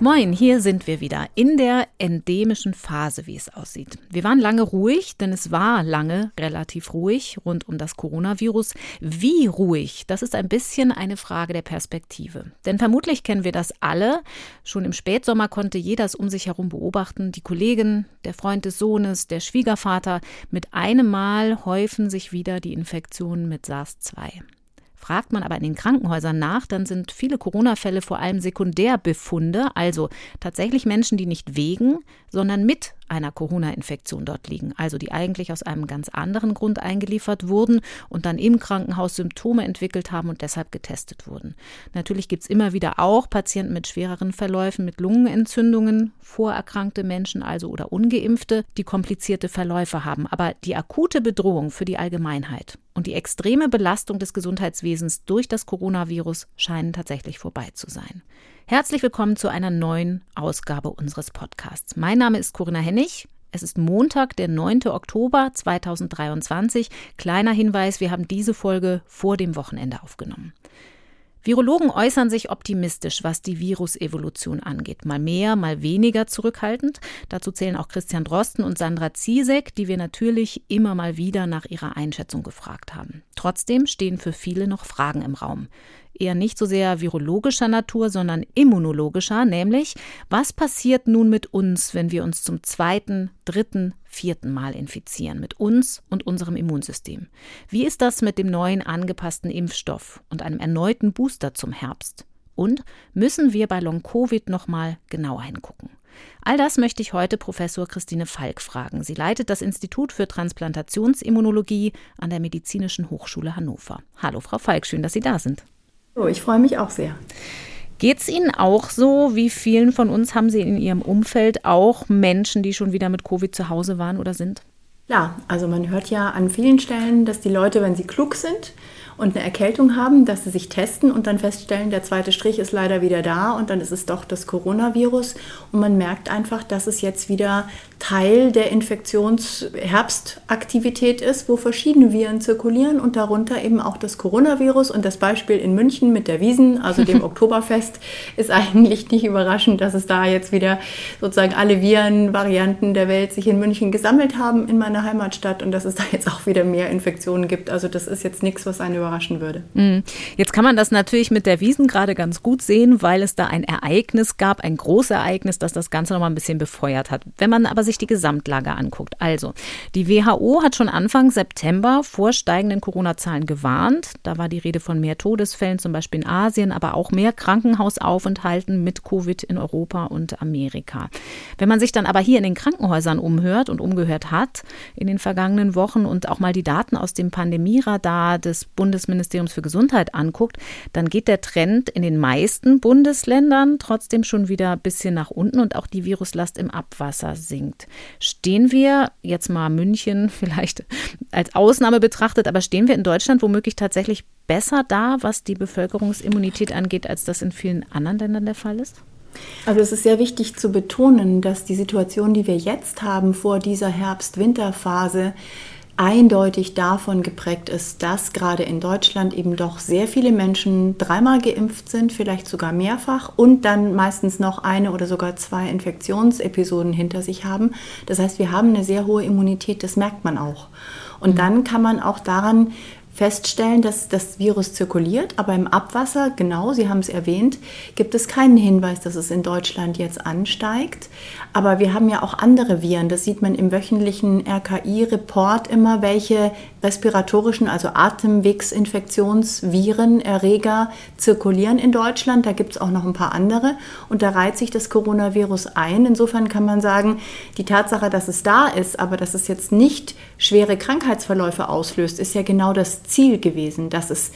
Moin, hier sind wir wieder in der endemischen Phase, wie es aussieht. Wir waren lange ruhig, denn es war lange relativ ruhig rund um das Coronavirus. Wie ruhig? Das ist ein bisschen eine Frage der Perspektive. Denn vermutlich kennen wir das alle. Schon im Spätsommer konnte jeder es um sich herum beobachten. Die Kollegen, der Freund des Sohnes, der Schwiegervater. Mit einem Mal häufen sich wieder die Infektionen mit SARS-2. Fragt man aber in den Krankenhäusern nach, dann sind viele Corona-Fälle vor allem Sekundärbefunde, also tatsächlich Menschen, die nicht wegen, sondern mit einer Corona-Infektion dort liegen, also die eigentlich aus einem ganz anderen Grund eingeliefert wurden und dann im Krankenhaus Symptome entwickelt haben und deshalb getestet wurden. Natürlich gibt es immer wieder auch Patienten mit schwereren Verläufen, mit Lungenentzündungen, vorerkrankte Menschen also oder ungeimpfte, die komplizierte Verläufe haben. Aber die akute Bedrohung für die Allgemeinheit und die extreme Belastung des Gesundheitswesens durch das Coronavirus scheinen tatsächlich vorbei zu sein. Herzlich willkommen zu einer neuen Ausgabe unseres Podcasts. Mein Name ist Corinna Hennig. Es ist Montag, der 9. Oktober 2023. Kleiner Hinweis, wir haben diese Folge vor dem Wochenende aufgenommen. Virologen äußern sich optimistisch, was die Virusevolution angeht. Mal mehr, mal weniger zurückhaltend. Dazu zählen auch Christian Drosten und Sandra Ziesek, die wir natürlich immer mal wieder nach ihrer Einschätzung gefragt haben. Trotzdem stehen für viele noch Fragen im Raum eher nicht so sehr virologischer Natur, sondern immunologischer, nämlich was passiert nun mit uns, wenn wir uns zum zweiten, dritten, vierten Mal infizieren, mit uns und unserem Immunsystem? Wie ist das mit dem neuen angepassten Impfstoff und einem erneuten Booster zum Herbst? Und müssen wir bei Long-Covid nochmal genauer hingucken? All das möchte ich heute Professor Christine Falk fragen. Sie leitet das Institut für Transplantationsimmunologie an der Medizinischen Hochschule Hannover. Hallo, Frau Falk, schön, dass Sie da sind. Oh, ich freue mich auch sehr. Geht es Ihnen auch so, wie vielen von uns haben Sie in Ihrem Umfeld auch Menschen, die schon wieder mit Covid zu Hause waren oder sind? Ja, also man hört ja an vielen Stellen, dass die Leute, wenn sie klug sind und eine Erkältung haben, dass sie sich testen und dann feststellen, der zweite Strich ist leider wieder da und dann ist es doch das Coronavirus. Und man merkt einfach, dass es jetzt wieder Teil der Infektionsherbstaktivität ist, wo verschiedene Viren zirkulieren und darunter eben auch das Coronavirus. Und das Beispiel in München mit der Wiesen, also dem Oktoberfest, ist eigentlich nicht überraschend, dass es da jetzt wieder sozusagen alle Virenvarianten der Welt sich in München gesammelt haben in meiner Heimatstadt und dass es da jetzt auch wieder mehr Infektionen gibt. Also das ist jetzt nichts, was eine überraschen würde. Mhm. Jetzt kann man das natürlich mit der Wiesen gerade ganz gut sehen, weil es da ein Ereignis gab, ein Großereignis, das das Ganze nochmal ein bisschen befeuert hat. Wenn man aber sich die Gesamtlage anguckt, also die WHO hat schon Anfang September vor steigenden Corona-Zahlen gewarnt. Da war die Rede von mehr Todesfällen, zum Beispiel in Asien, aber auch mehr Krankenhausaufenthalten mit Covid in Europa und Amerika. Wenn man sich dann aber hier in den Krankenhäusern umhört und umgehört hat in den vergangenen Wochen und auch mal die Daten aus dem Pandemieradar des Bundes Bundesministeriums für Gesundheit anguckt, dann geht der Trend in den meisten Bundesländern trotzdem schon wieder ein bisschen nach unten und auch die Viruslast im Abwasser sinkt. Stehen wir jetzt mal München vielleicht als Ausnahme betrachtet, aber stehen wir in Deutschland womöglich tatsächlich besser da, was die Bevölkerungsimmunität angeht, als das in vielen anderen Ländern der Fall ist? Also es ist sehr wichtig zu betonen, dass die Situation, die wir jetzt haben vor dieser Herbst-Winter-Phase, eindeutig davon geprägt ist, dass gerade in Deutschland eben doch sehr viele Menschen dreimal geimpft sind, vielleicht sogar mehrfach und dann meistens noch eine oder sogar zwei Infektionsepisoden hinter sich haben. Das heißt, wir haben eine sehr hohe Immunität, das merkt man auch. Und mhm. dann kann man auch daran feststellen, dass das Virus zirkuliert, aber im Abwasser, genau, Sie haben es erwähnt, gibt es keinen Hinweis, dass es in Deutschland jetzt ansteigt. Aber wir haben ja auch andere Viren, das sieht man im wöchentlichen RKI-Report immer, welche respiratorischen, also Atemwegsinfektionsviren, Erreger zirkulieren in Deutschland. Da gibt es auch noch ein paar andere und da reiht sich das Coronavirus ein. Insofern kann man sagen, die Tatsache, dass es da ist, aber dass es jetzt nicht schwere Krankheitsverläufe auslöst, ist ja genau das Ziel gewesen, dass es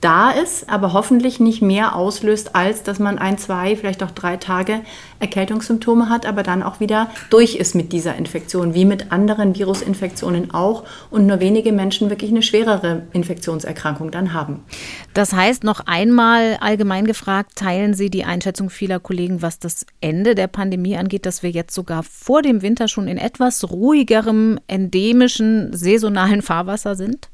da ist, aber hoffentlich nicht mehr auslöst, als dass man ein, zwei, vielleicht auch drei Tage Erkältungssymptome hat, aber dann auch wieder durch ist mit dieser Infektion, wie mit anderen Virusinfektionen auch und nur wenige Menschen wirklich eine schwerere Infektionserkrankung dann haben. Das heißt, noch einmal allgemein gefragt, teilen Sie die Einschätzung vieler Kollegen, was das Ende der Pandemie angeht, dass wir jetzt sogar vor dem Winter schon in etwas ruhigerem, endemischen, saisonalen Fahrwasser sind?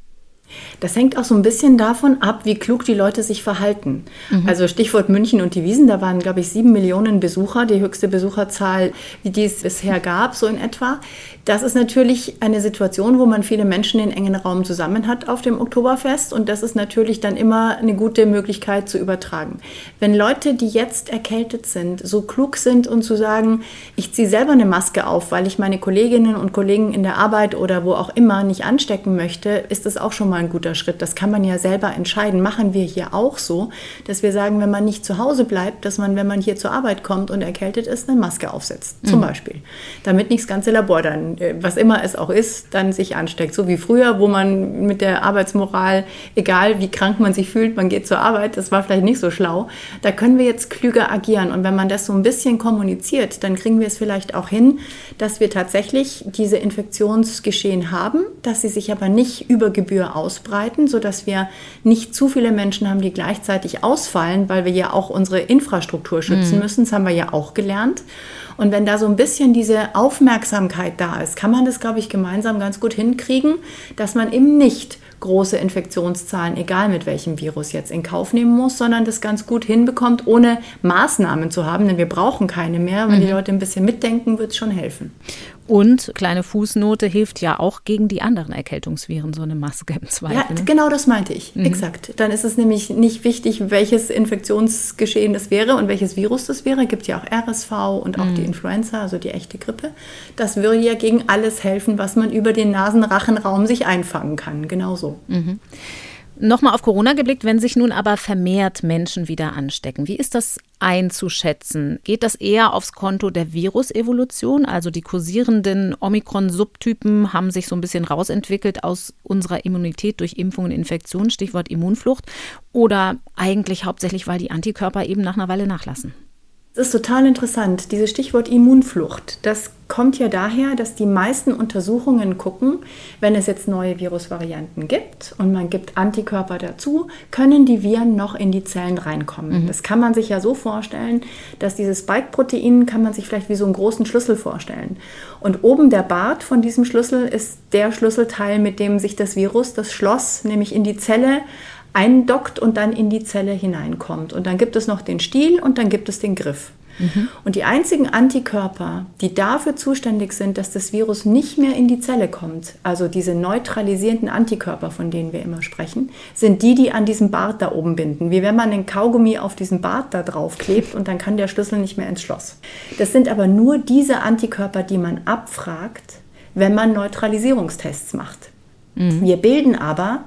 Das hängt auch so ein bisschen davon ab, wie klug die Leute sich verhalten. Mhm. Also Stichwort München und die Wiesen, da waren, glaube ich, sieben Millionen Besucher, die höchste Besucherzahl, die es bisher gab, so in etwa. Das ist natürlich eine Situation, wo man viele Menschen in engen Raum zusammen hat auf dem Oktoberfest und das ist natürlich dann immer eine gute Möglichkeit zu übertragen. Wenn Leute, die jetzt erkältet sind, so klug sind und zu sagen, ich ziehe selber eine Maske auf, weil ich meine Kolleginnen und Kollegen in der Arbeit oder wo auch immer nicht anstecken möchte, ist das auch schon mal ein guter Schritt. Das kann man ja selber entscheiden. Machen wir hier auch so, dass wir sagen, wenn man nicht zu Hause bleibt, dass man, wenn man hier zur Arbeit kommt und erkältet ist, eine Maske aufsetzt, mhm. zum Beispiel. Damit nicht das ganze Labor dann, äh, was immer es auch ist, dann sich ansteckt. So wie früher, wo man mit der Arbeitsmoral, egal wie krank man sich fühlt, man geht zur Arbeit, das war vielleicht nicht so schlau. Da können wir jetzt klüger agieren. Und wenn man das so ein bisschen kommuniziert, dann kriegen wir es vielleicht auch hin, dass wir tatsächlich diese Infektionsgeschehen haben, dass sie sich aber nicht über Gebühr aus ausbreiten, sodass wir nicht zu viele Menschen haben, die gleichzeitig ausfallen, weil wir ja auch unsere Infrastruktur schützen mhm. müssen. Das haben wir ja auch gelernt. Und wenn da so ein bisschen diese Aufmerksamkeit da ist, kann man das, glaube ich, gemeinsam ganz gut hinkriegen, dass man eben nicht große Infektionszahlen, egal mit welchem Virus jetzt in Kauf nehmen muss, sondern das ganz gut hinbekommt, ohne Maßnahmen zu haben, denn wir brauchen keine mehr. Wenn mhm. die Leute ein bisschen mitdenken, wird es schon helfen. Und kleine Fußnote hilft ja auch gegen die anderen Erkältungsviren, so eine Maske im Zweifel. Ja, ne? genau das meinte ich. Mhm. Exakt. Dann ist es nämlich nicht wichtig, welches Infektionsgeschehen das wäre und welches Virus das wäre. Es gibt ja auch RSV und auch mhm. die Influenza, also die echte Grippe. Das würde ja gegen alles helfen, was man über den Nasenrachenraum sich einfangen kann. Genau so. Mhm. Nochmal auf Corona geblickt, wenn sich nun aber vermehrt Menschen wieder anstecken. Wie ist das einzuschätzen? Geht das eher aufs Konto der Virusevolution? Also die kursierenden Omikron-Subtypen haben sich so ein bisschen rausentwickelt aus unserer Immunität durch Impfung und Infektion, Stichwort Immunflucht. Oder eigentlich hauptsächlich, weil die Antikörper eben nach einer Weile nachlassen? Das ist total interessant. Dieses Stichwort Immunflucht, das kommt ja daher, dass die meisten Untersuchungen gucken, wenn es jetzt neue Virusvarianten gibt und man gibt Antikörper dazu, können die Viren noch in die Zellen reinkommen. Mhm. Das kann man sich ja so vorstellen, dass dieses Spike-Protein kann man sich vielleicht wie so einen großen Schlüssel vorstellen. Und oben der Bart von diesem Schlüssel ist der Schlüsselteil, mit dem sich das Virus, das Schloss, nämlich in die Zelle eindockt und dann in die Zelle hineinkommt. Und dann gibt es noch den Stiel und dann gibt es den Griff. Mhm. Und die einzigen Antikörper, die dafür zuständig sind, dass das Virus nicht mehr in die Zelle kommt, also diese neutralisierenden Antikörper, von denen wir immer sprechen, sind die, die an diesem Bart da oben binden. Wie wenn man den Kaugummi auf diesen Bart da drauf klebt und dann kann der Schlüssel nicht mehr ins Schloss. Das sind aber nur diese Antikörper, die man abfragt, wenn man Neutralisierungstests macht. Mhm. Wir bilden aber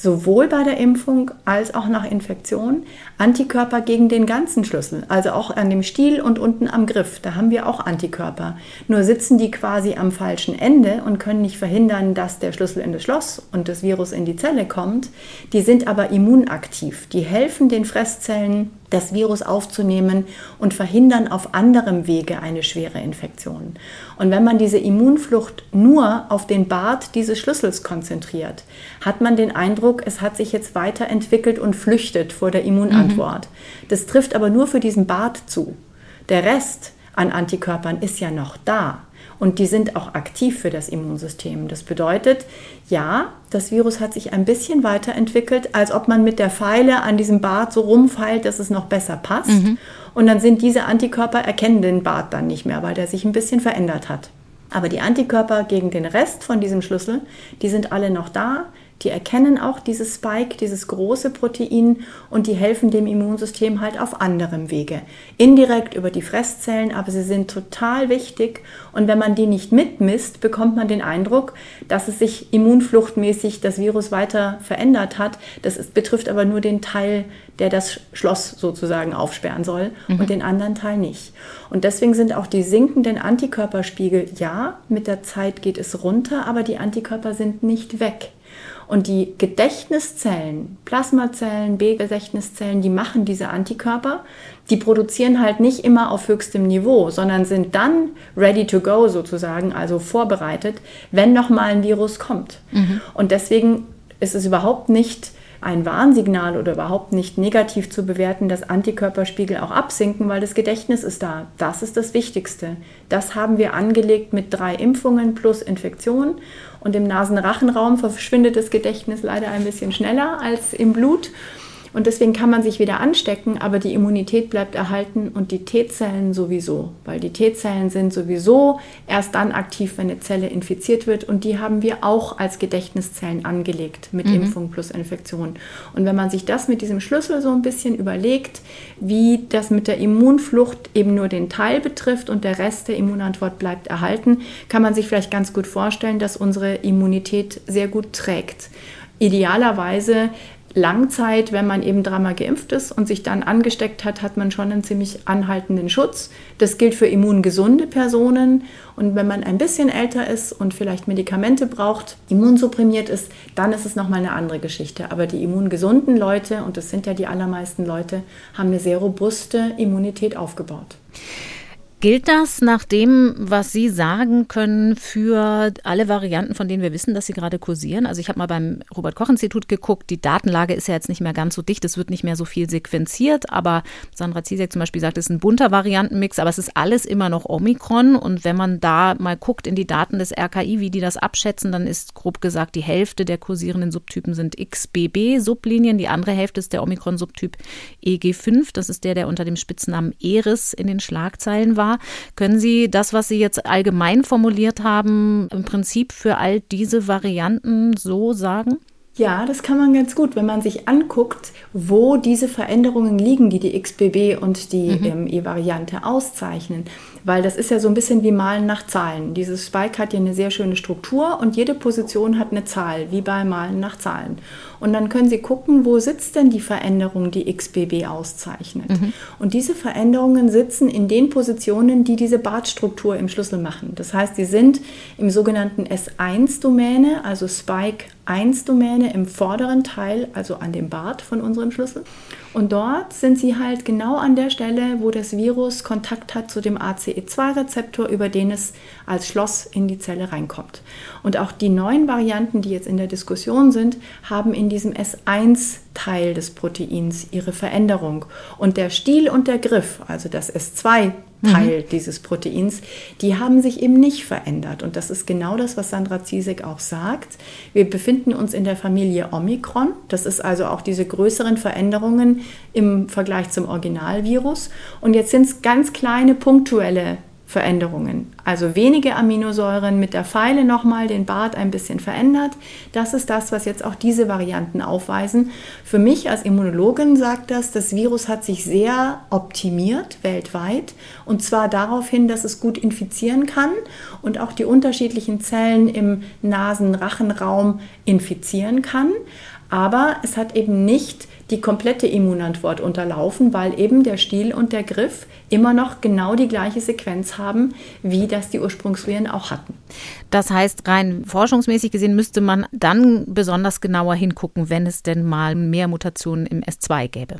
sowohl bei der Impfung als auch nach Infektion Antikörper gegen den ganzen Schlüssel, also auch an dem Stiel und unten am Griff. Da haben wir auch Antikörper. Nur sitzen die quasi am falschen Ende und können nicht verhindern, dass der Schlüssel in das Schloss und das Virus in die Zelle kommt. Die sind aber immunaktiv. Die helfen den Fresszellen das Virus aufzunehmen und verhindern auf anderem Wege eine schwere Infektion. Und wenn man diese Immunflucht nur auf den Bart dieses Schlüssels konzentriert, hat man den Eindruck, es hat sich jetzt weiterentwickelt und flüchtet vor der Immunantwort. Mhm. Das trifft aber nur für diesen Bart zu. Der Rest an Antikörpern ist ja noch da und die sind auch aktiv für das Immunsystem. Das bedeutet, ja, das Virus hat sich ein bisschen weiterentwickelt, als ob man mit der Pfeile an diesem Bart so rumfeilt, dass es noch besser passt. Mhm. Und dann sind diese Antikörper erkennen den Bart dann nicht mehr, weil der sich ein bisschen verändert hat. Aber die Antikörper gegen den Rest von diesem Schlüssel, die sind alle noch da. Die erkennen auch dieses Spike, dieses große Protein und die helfen dem Immunsystem halt auf anderem Wege. Indirekt über die Fresszellen, aber sie sind total wichtig und wenn man die nicht mitmisst, bekommt man den Eindruck, dass es sich immunfluchtmäßig das Virus weiter verändert hat. Das ist, betrifft aber nur den Teil, der das Schloss sozusagen aufsperren soll mhm. und den anderen Teil nicht. Und deswegen sind auch die sinkenden Antikörperspiegel, ja, mit der Zeit geht es runter, aber die Antikörper sind nicht weg. Und die Gedächtniszellen, Plasmazellen, B-Gedächtniszellen, die machen diese Antikörper. Die produzieren halt nicht immer auf höchstem Niveau, sondern sind dann ready to go sozusagen, also vorbereitet, wenn nochmal ein Virus kommt. Mhm. Und deswegen ist es überhaupt nicht ein Warnsignal oder überhaupt nicht negativ zu bewerten, dass Antikörperspiegel auch absinken, weil das Gedächtnis ist da. Das ist das Wichtigste. Das haben wir angelegt mit drei Impfungen plus Infektion. Und im Nasenrachenraum verschwindet das Gedächtnis leider ein bisschen schneller als im Blut. Und deswegen kann man sich wieder anstecken, aber die Immunität bleibt erhalten und die T-Zellen sowieso, weil die T-Zellen sind sowieso erst dann aktiv, wenn eine Zelle infiziert wird und die haben wir auch als Gedächtniszellen angelegt mit mhm. Impfung plus Infektion. Und wenn man sich das mit diesem Schlüssel so ein bisschen überlegt, wie das mit der Immunflucht eben nur den Teil betrifft und der Rest der Immunantwort bleibt erhalten, kann man sich vielleicht ganz gut vorstellen, dass unsere Immunität sehr gut trägt. Idealerweise Langzeit, wenn man eben dreimal geimpft ist und sich dann angesteckt hat, hat man schon einen ziemlich anhaltenden Schutz. Das gilt für immungesunde Personen. Und wenn man ein bisschen älter ist und vielleicht Medikamente braucht, immunsupprimiert ist, dann ist es nochmal eine andere Geschichte. Aber die immungesunden Leute, und das sind ja die allermeisten Leute, haben eine sehr robuste Immunität aufgebaut. Gilt das nach dem, was Sie sagen können, für alle Varianten, von denen wir wissen, dass sie gerade kursieren? Also ich habe mal beim Robert Koch Institut geguckt, die Datenlage ist ja jetzt nicht mehr ganz so dicht, es wird nicht mehr so viel sequenziert, aber Sandra Ziesek zum Beispiel sagt, es ist ein bunter Variantenmix, aber es ist alles immer noch Omikron. Und wenn man da mal guckt in die Daten des RKI, wie die das abschätzen, dann ist grob gesagt, die Hälfte der kursierenden Subtypen sind XBB-Sublinien, die andere Hälfte ist der Omikron-Subtyp EG5, das ist der, der unter dem Spitznamen Eris in den Schlagzeilen war. Können Sie das, was Sie jetzt allgemein formuliert haben, im Prinzip für all diese Varianten so sagen? Ja, das kann man ganz gut, wenn man sich anguckt, wo diese Veränderungen liegen, die die XBB und die mhm. ähm, E-Variante auszeichnen. Weil das ist ja so ein bisschen wie Malen nach Zahlen. Dieses Spike hat ja eine sehr schöne Struktur und jede Position hat eine Zahl, wie bei Malen nach Zahlen. Und dann können Sie gucken, wo sitzt denn die Veränderung, die XBB auszeichnet. Mhm. Und diese Veränderungen sitzen in den Positionen, die diese Bartstruktur im Schlüssel machen. Das heißt, sie sind im sogenannten S1-Domäne, also Spike 1-Domäne im vorderen Teil, also an dem Bart von unserem Schlüssel. Und dort sind sie halt genau an der Stelle, wo das Virus Kontakt hat zu dem ACE2-Rezeptor, über den es als Schloss in die Zelle reinkommt. Und auch die neuen Varianten, die jetzt in der Diskussion sind, haben in diesem S1-Teil des Proteins ihre Veränderung. Und der Stiel und der Griff, also das S2 Teil mhm. dieses Proteins, die haben sich eben nicht verändert. Und das ist genau das, was Sandra Ziesek auch sagt. Wir befinden uns in der Familie Omikron. Das ist also auch diese größeren Veränderungen im Vergleich zum Originalvirus. Und jetzt sind es ganz kleine punktuelle Veränderungen. Also wenige Aminosäuren mit der Pfeile nochmal den Bart ein bisschen verändert. Das ist das, was jetzt auch diese Varianten aufweisen. Für mich als Immunologin sagt das, das Virus hat sich sehr optimiert weltweit und zwar darauf hin, dass es gut infizieren kann und auch die unterschiedlichen Zellen im Nasen-Rachenraum infizieren kann. Aber es hat eben nicht die komplette Immunantwort unterlaufen, weil eben der Stiel und der Griff immer noch genau die gleiche Sequenz haben, wie das die Ursprungsviren auch hatten. Das heißt, rein forschungsmäßig gesehen müsste man dann besonders genauer hingucken, wenn es denn mal mehr Mutationen im S2 gäbe.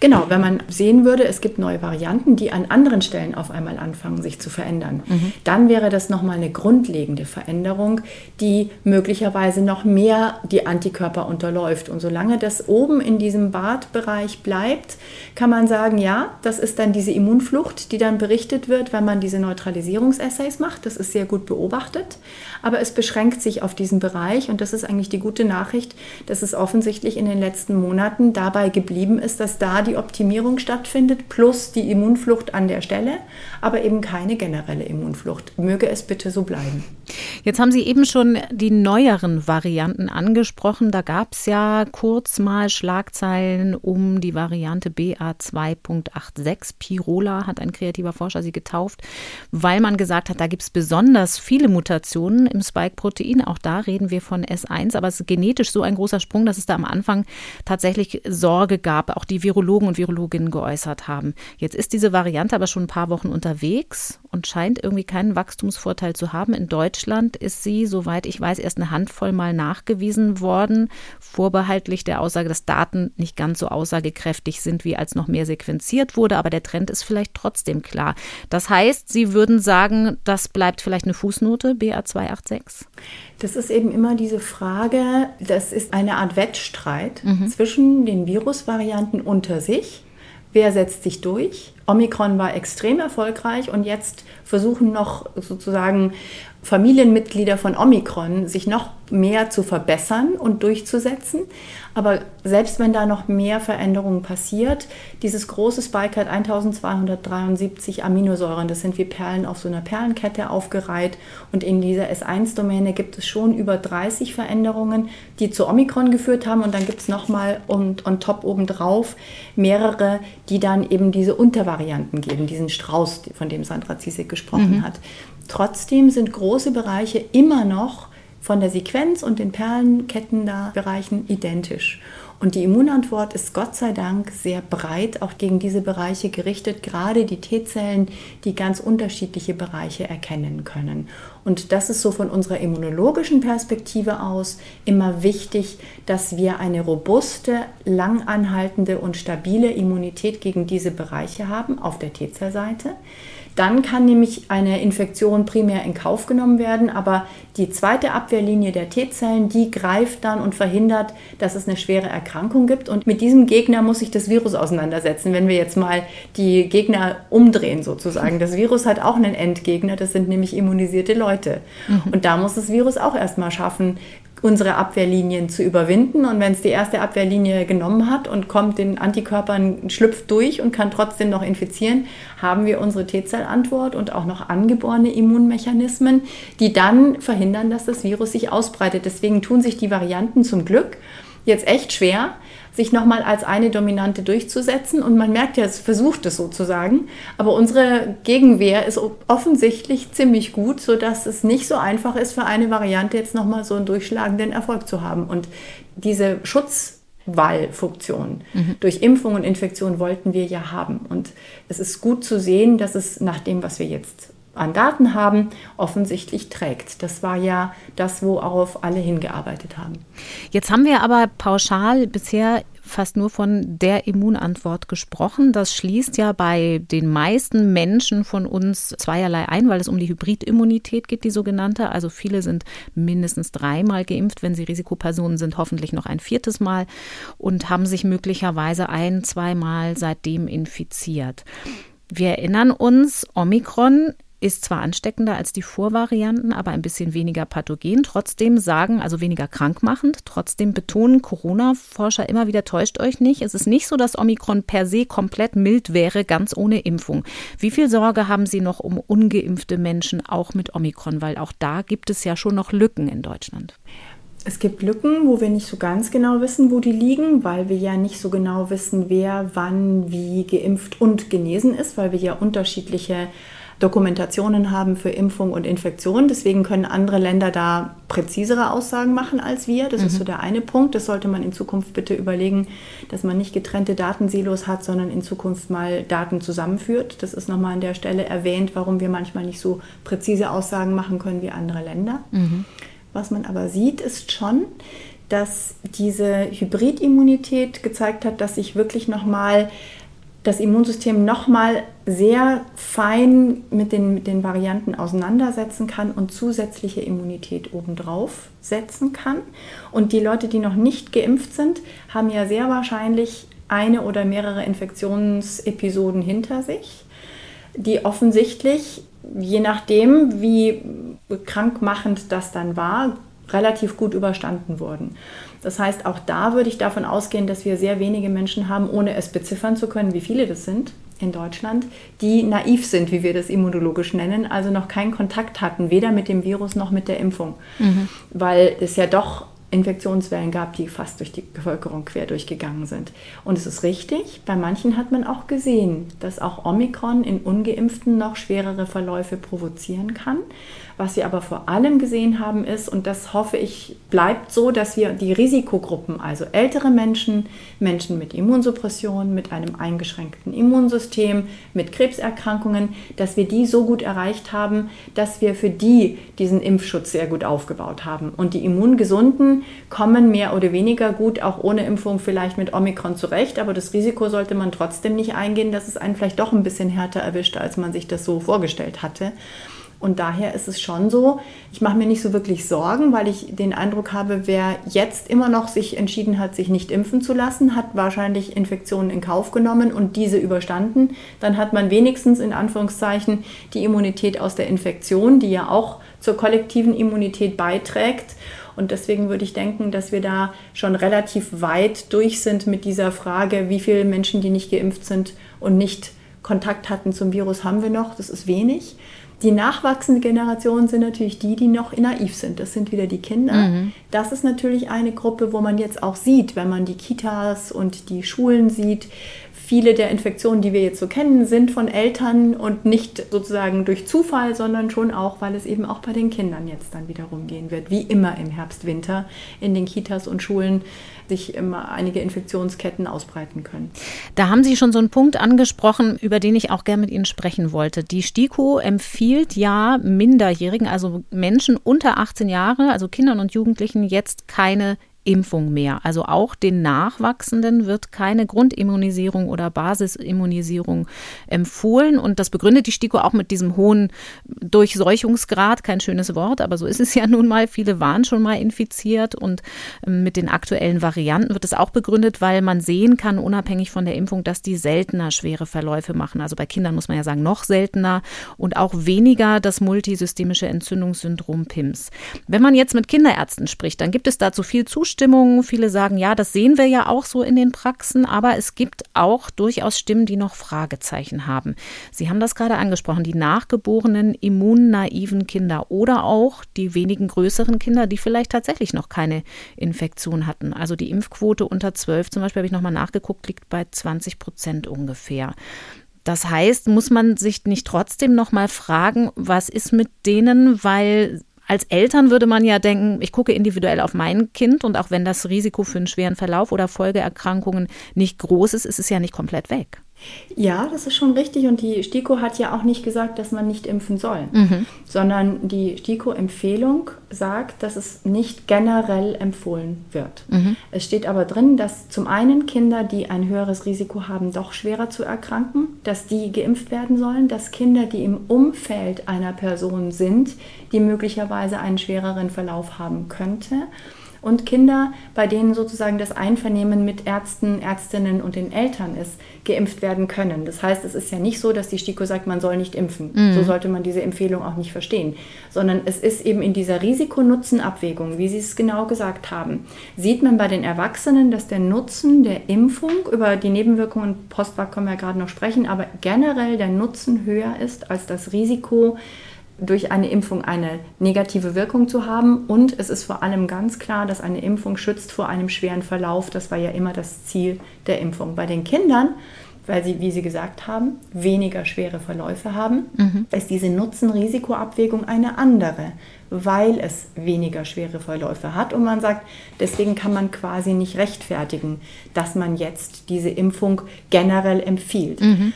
Genau, wenn man sehen würde, es gibt neue Varianten, die an anderen Stellen auf einmal anfangen, sich zu verändern, mhm. dann wäre das nochmal eine grundlegende Veränderung, die möglicherweise noch mehr die Antikörper unterläuft. Und solange das oben in diesem Bartbereich bleibt, kann man sagen, ja, das ist dann diese Immunflucht, die dann berichtet wird, wenn man diese Neutralisierungsessays macht. Das ist sehr gut beobachtet, aber es beschränkt sich auf diesen Bereich und das ist eigentlich die gute Nachricht, dass es offensichtlich in den letzten Monaten dabei geblieben ist, dass da die Optimierung stattfindet, plus die Immunflucht an der Stelle, aber eben keine generelle Immunflucht. Möge es bitte so bleiben. Jetzt haben Sie eben schon die neueren Varianten angesprochen. Da gab es ja kurz mal Schlagzeilen um die Variante BA2.86. Pirola hat ein kreativer Forscher sie getauft, weil man gesagt hat, da gibt es besonders viele Mutationen im Spike-Protein. Auch da reden wir von S1, aber es ist genetisch so ein großer Sprung, dass es da am Anfang tatsächlich Sorge gab. Auch die Virologen und Virologinnen geäußert haben. Jetzt ist diese Variante aber schon ein paar Wochen unterwegs und scheint irgendwie keinen Wachstumsvorteil zu haben. In Deutschland ist sie, soweit ich weiß, erst eine Handvoll mal nachgewiesen worden, vorbehaltlich der Aussage, dass Daten nicht ganz so aussagekräftig sind, wie als noch mehr sequenziert wurde. Aber der Trend ist vielleicht trotzdem klar. Das heißt, Sie würden sagen, das bleibt vielleicht eine Fußnote, BA286? Das ist eben immer diese Frage, das ist eine Art Wettstreit mhm. zwischen den Virusvarianten unter sich. Wer setzt sich durch? Omikron war extrem erfolgreich und jetzt versuchen noch sozusagen Familienmitglieder von Omikron sich noch mehr zu verbessern und durchzusetzen. Aber selbst wenn da noch mehr Veränderungen passiert, dieses große Spike hat 1273 Aminosäuren, das sind wie Perlen auf so einer Perlenkette aufgereiht. Und in dieser S1-Domäne gibt es schon über 30 Veränderungen, die zu Omikron geführt haben. Und dann gibt es nochmal und on top obendrauf mehrere, die dann eben diese Untervarianten geben, diesen Strauß, von dem Sandra Ziesek gesprochen mhm. hat. Trotzdem sind große Bereiche immer noch von der Sequenz und den Perlenketten da Bereichen identisch. Und die Immunantwort ist Gott sei Dank sehr breit auch gegen diese Bereiche gerichtet, gerade die T-Zellen, die ganz unterschiedliche Bereiche erkennen können. Und das ist so von unserer immunologischen Perspektive aus immer wichtig, dass wir eine robuste, langanhaltende und stabile Immunität gegen diese Bereiche haben auf der T-Zellseite. Dann kann nämlich eine Infektion primär in Kauf genommen werden, aber die zweite Abwehrlinie der T-Zellen, die greift dann und verhindert, dass es eine schwere Erkrankung gibt. Und mit diesem Gegner muss sich das Virus auseinandersetzen, wenn wir jetzt mal die Gegner umdrehen sozusagen. Das Virus hat auch einen Endgegner, das sind nämlich immunisierte Leute. Mhm. Und da muss das Virus auch erstmal schaffen, unsere Abwehrlinien zu überwinden. Und wenn es die erste Abwehrlinie genommen hat und kommt den Antikörpern, schlüpft durch und kann trotzdem noch infizieren, haben wir unsere T-Zellantwort und auch noch angeborene Immunmechanismen, die dann verhindern, dass das Virus sich ausbreitet. Deswegen tun sich die Varianten zum Glück jetzt echt schwer, sich nochmal als eine Dominante durchzusetzen. Und man merkt ja, es versucht es sozusagen. Aber unsere Gegenwehr ist offensichtlich ziemlich gut, sodass es nicht so einfach ist, für eine Variante jetzt nochmal so einen durchschlagenden Erfolg zu haben. Und diese Schutzwallfunktion mhm. durch Impfung und Infektion wollten wir ja haben. Und es ist gut zu sehen, dass es nach dem, was wir jetzt an Daten haben, offensichtlich trägt. Das war ja das, worauf alle hingearbeitet haben. Jetzt haben wir aber pauschal bisher fast nur von der Immunantwort gesprochen. Das schließt ja bei den meisten Menschen von uns zweierlei ein, weil es um die Hybridimmunität geht, die sogenannte. Also viele sind mindestens dreimal geimpft, wenn sie Risikopersonen sind, hoffentlich noch ein viertes Mal und haben sich möglicherweise ein, zweimal seitdem infiziert. Wir erinnern uns, Omikron ist zwar ansteckender als die Vorvarianten, aber ein bisschen weniger pathogen. Trotzdem sagen, also weniger krankmachend, trotzdem betonen Corona-Forscher immer wieder, täuscht euch nicht. Es ist nicht so, dass Omikron per se komplett mild wäre, ganz ohne Impfung. Wie viel Sorge haben Sie noch um ungeimpfte Menschen auch mit Omikron? Weil auch da gibt es ja schon noch Lücken in Deutschland. Es gibt Lücken, wo wir nicht so ganz genau wissen, wo die liegen, weil wir ja nicht so genau wissen, wer wann wie geimpft und genesen ist, weil wir ja unterschiedliche Dokumentationen haben für Impfung und Infektion. Deswegen können andere Länder da präzisere Aussagen machen als wir. Das mhm. ist so der eine Punkt. Das sollte man in Zukunft bitte überlegen, dass man nicht getrennte Datensilos hat, sondern in Zukunft mal Daten zusammenführt. Das ist nochmal an der Stelle erwähnt, warum wir manchmal nicht so präzise Aussagen machen können wie andere Länder. Mhm. Was man aber sieht, ist schon, dass diese Hybridimmunität gezeigt hat, dass sich wirklich nochmal das Immunsystem nochmal sehr fein mit den, mit den Varianten auseinandersetzen kann und zusätzliche Immunität obendrauf setzen kann. Und die Leute, die noch nicht geimpft sind, haben ja sehr wahrscheinlich eine oder mehrere Infektionsepisoden hinter sich, die offensichtlich, je nachdem, wie krankmachend das dann war, relativ gut überstanden wurden. Das heißt, auch da würde ich davon ausgehen, dass wir sehr wenige Menschen haben, ohne es beziffern zu können, wie viele das sind in Deutschland, die naiv sind, wie wir das immunologisch nennen, also noch keinen Kontakt hatten, weder mit dem Virus noch mit der Impfung, mhm. weil es ja doch Infektionswellen gab, die fast durch die Bevölkerung quer durchgegangen sind. Und es ist richtig, bei manchen hat man auch gesehen, dass auch Omikron in ungeimpften noch schwerere Verläufe provozieren kann. Was wir aber vor allem gesehen haben ist, und das hoffe ich bleibt so, dass wir die Risikogruppen, also ältere Menschen, Menschen mit Immunsuppression, mit einem eingeschränkten Immunsystem, mit Krebserkrankungen, dass wir die so gut erreicht haben, dass wir für die diesen Impfschutz sehr gut aufgebaut haben. Und die Immungesunden kommen mehr oder weniger gut, auch ohne Impfung vielleicht mit Omikron zurecht, aber das Risiko sollte man trotzdem nicht eingehen, dass es einen vielleicht doch ein bisschen härter erwischt, als man sich das so vorgestellt hatte. Und daher ist es schon so, ich mache mir nicht so wirklich Sorgen, weil ich den Eindruck habe, wer jetzt immer noch sich entschieden hat, sich nicht impfen zu lassen, hat wahrscheinlich Infektionen in Kauf genommen und diese überstanden. Dann hat man wenigstens in Anführungszeichen die Immunität aus der Infektion, die ja auch zur kollektiven Immunität beiträgt. Und deswegen würde ich denken, dass wir da schon relativ weit durch sind mit dieser Frage, wie viele Menschen, die nicht geimpft sind und nicht Kontakt hatten zum Virus, haben wir noch. Das ist wenig. Die nachwachsende Generation sind natürlich die, die noch naiv sind. Das sind wieder die Kinder. Mhm. Das ist natürlich eine Gruppe, wo man jetzt auch sieht, wenn man die Kitas und die Schulen sieht, viele der Infektionen, die wir jetzt so kennen, sind von Eltern und nicht sozusagen durch Zufall, sondern schon auch, weil es eben auch bei den Kindern jetzt dann wieder rumgehen wird, wie immer im Herbst, Winter in den Kitas und Schulen sich immer einige Infektionsketten ausbreiten können. Da haben Sie schon so einen Punkt angesprochen, über den ich auch gerne mit Ihnen sprechen wollte. Die STIKO empfiehlt ja Minderjährigen, also Menschen unter 18 Jahre, also Kindern und Jugendlichen, jetzt keine Impfung mehr. Also auch den Nachwachsenden wird keine Grundimmunisierung oder Basisimmunisierung empfohlen. Und das begründet die STIKO auch mit diesem hohen Durchseuchungsgrad. Kein schönes Wort, aber so ist es ja nun mal. Viele waren schon mal infiziert und ähm, mit den aktuellen Varianten wird es auch begründet, weil man sehen kann, unabhängig von der Impfung, dass die seltener schwere Verläufe machen. Also bei Kindern muss man ja sagen, noch seltener und auch weniger das multisystemische Entzündungssyndrom PIMS. Wenn man jetzt mit Kinderärzten spricht, dann gibt es dazu viel Zustimmung Zustimmung. Viele sagen, ja, das sehen wir ja auch so in den Praxen, aber es gibt auch durchaus Stimmen, die noch Fragezeichen haben. Sie haben das gerade angesprochen, die nachgeborenen immunnaiven Kinder oder auch die wenigen größeren Kinder, die vielleicht tatsächlich noch keine Infektion hatten. Also die Impfquote unter 12 zum Beispiel, habe ich nochmal nachgeguckt, liegt bei 20 Prozent ungefähr. Das heißt, muss man sich nicht trotzdem noch mal fragen, was ist mit denen, weil als Eltern würde man ja denken, ich gucke individuell auf mein Kind und auch wenn das Risiko für einen schweren Verlauf oder Folgeerkrankungen nicht groß ist, ist es ja nicht komplett weg. Ja, das ist schon richtig. Und die STIKO hat ja auch nicht gesagt, dass man nicht impfen soll, mhm. sondern die STIKO-Empfehlung sagt, dass es nicht generell empfohlen wird. Mhm. Es steht aber drin, dass zum einen Kinder, die ein höheres Risiko haben, doch schwerer zu erkranken, dass die geimpft werden sollen, dass Kinder, die im Umfeld einer Person sind, die möglicherweise einen schwereren Verlauf haben könnte und Kinder, bei denen sozusagen das Einvernehmen mit Ärzten, Ärztinnen und den Eltern ist, geimpft werden können. Das heißt, es ist ja nicht so, dass die STIKO sagt, man soll nicht impfen. Mhm. So sollte man diese Empfehlung auch nicht verstehen, sondern es ist eben in dieser Risiko-Nutzen-Abwägung, wie Sie es genau gesagt haben, sieht man bei den Erwachsenen, dass der Nutzen der Impfung, über die Nebenwirkungen Postwag können wir gerade noch sprechen, aber generell der Nutzen höher ist als das Risiko, durch eine Impfung eine negative Wirkung zu haben. Und es ist vor allem ganz klar, dass eine Impfung schützt vor einem schweren Verlauf. Das war ja immer das Ziel der Impfung. Bei den Kindern, weil sie, wie Sie gesagt haben, weniger schwere Verläufe haben, mhm. ist diese Nutzen-Risiko-Abwägung eine andere, weil es weniger schwere Verläufe hat. Und man sagt, deswegen kann man quasi nicht rechtfertigen, dass man jetzt diese Impfung generell empfiehlt. Mhm.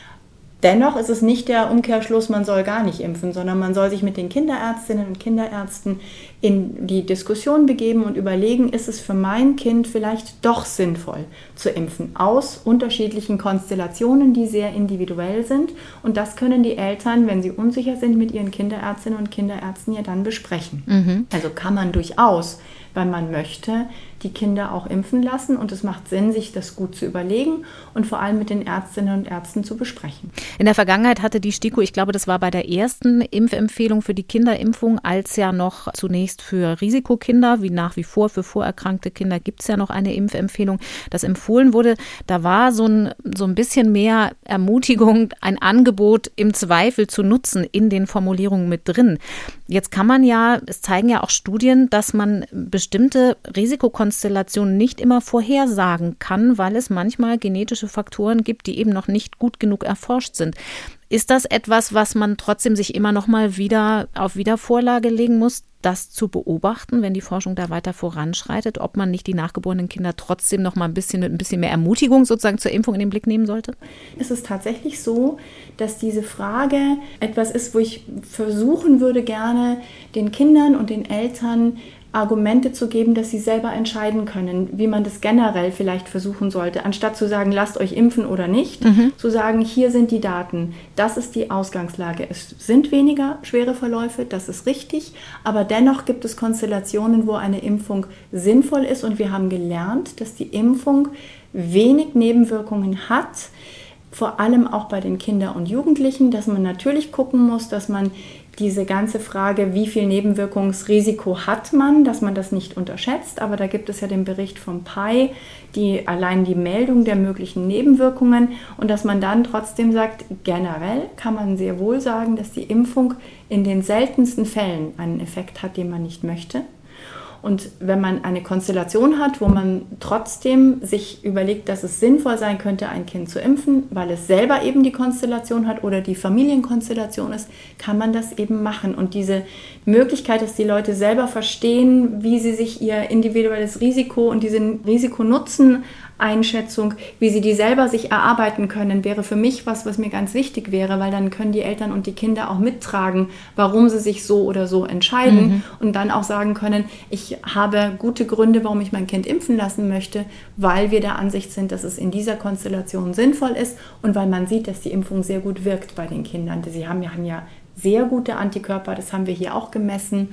Dennoch ist es nicht der Umkehrschluss, man soll gar nicht impfen, sondern man soll sich mit den Kinderärztinnen und Kinderärzten in die Diskussion begeben und überlegen, ist es für mein Kind vielleicht doch sinnvoll zu impfen, aus unterschiedlichen Konstellationen, die sehr individuell sind. Und das können die Eltern, wenn sie unsicher sind, mit ihren Kinderärztinnen und Kinderärzten ja dann besprechen. Mhm. Also kann man durchaus, wenn man möchte, die Kinder auch impfen lassen. Und es macht Sinn, sich das gut zu überlegen und vor allem mit den Ärztinnen und Ärzten zu besprechen. In der Vergangenheit hatte die STIKO, ich glaube, das war bei der ersten Impfempfehlung für die Kinderimpfung, als ja noch zunächst für Risikokinder, wie nach wie vor für vorerkrankte Kinder, gibt es ja noch eine Impfempfehlung, das empfohlen wurde. Da war so ein, so ein bisschen mehr Ermutigung, ein Angebot im Zweifel zu nutzen in den Formulierungen mit drin. Jetzt kann man ja, es zeigen ja auch Studien, dass man bestimmte Risikokonstellationen nicht immer vorhersagen kann, weil es manchmal genetische Faktoren gibt, die eben noch nicht gut genug erforscht sind. Ist das etwas, was man trotzdem sich immer noch mal wieder auf Wiedervorlage legen muss, das zu beobachten, wenn die Forschung da weiter voranschreitet, ob man nicht die nachgeborenen Kinder trotzdem noch mal ein bisschen mit ein bisschen mehr Ermutigung sozusagen zur Impfung in den Blick nehmen sollte? Es ist tatsächlich so, dass diese Frage etwas ist, wo ich versuchen würde, gerne den Kindern und den Eltern Argumente zu geben, dass sie selber entscheiden können, wie man das generell vielleicht versuchen sollte, anstatt zu sagen, lasst euch impfen oder nicht, mhm. zu sagen, hier sind die Daten, das ist die Ausgangslage. Es sind weniger schwere Verläufe, das ist richtig, aber dennoch gibt es Konstellationen, wo eine Impfung sinnvoll ist und wir haben gelernt, dass die Impfung wenig Nebenwirkungen hat, vor allem auch bei den Kindern und Jugendlichen, dass man natürlich gucken muss, dass man diese ganze Frage, wie viel Nebenwirkungsrisiko hat man, dass man das nicht unterschätzt. Aber da gibt es ja den Bericht vom PI, die allein die Meldung der möglichen Nebenwirkungen und dass man dann trotzdem sagt, generell kann man sehr wohl sagen, dass die Impfung in den seltensten Fällen einen Effekt hat, den man nicht möchte. Und wenn man eine Konstellation hat, wo man trotzdem sich überlegt, dass es sinnvoll sein könnte, ein Kind zu impfen, weil es selber eben die Konstellation hat oder die Familienkonstellation ist, kann man das eben machen. Und diese Möglichkeit, dass die Leute selber verstehen, wie sie sich ihr individuelles Risiko und diesen Risikonutzen Einschätzung, wie sie die selber sich erarbeiten können, wäre für mich was, was mir ganz wichtig wäre, weil dann können die Eltern und die Kinder auch mittragen, warum sie sich so oder so entscheiden mhm. und dann auch sagen können, ich habe gute Gründe, warum ich mein Kind impfen lassen möchte, weil wir der Ansicht sind, dass es in dieser Konstellation sinnvoll ist und weil man sieht, dass die Impfung sehr gut wirkt bei den Kindern. Sie haben ja, haben ja sehr gute Antikörper, das haben wir hier auch gemessen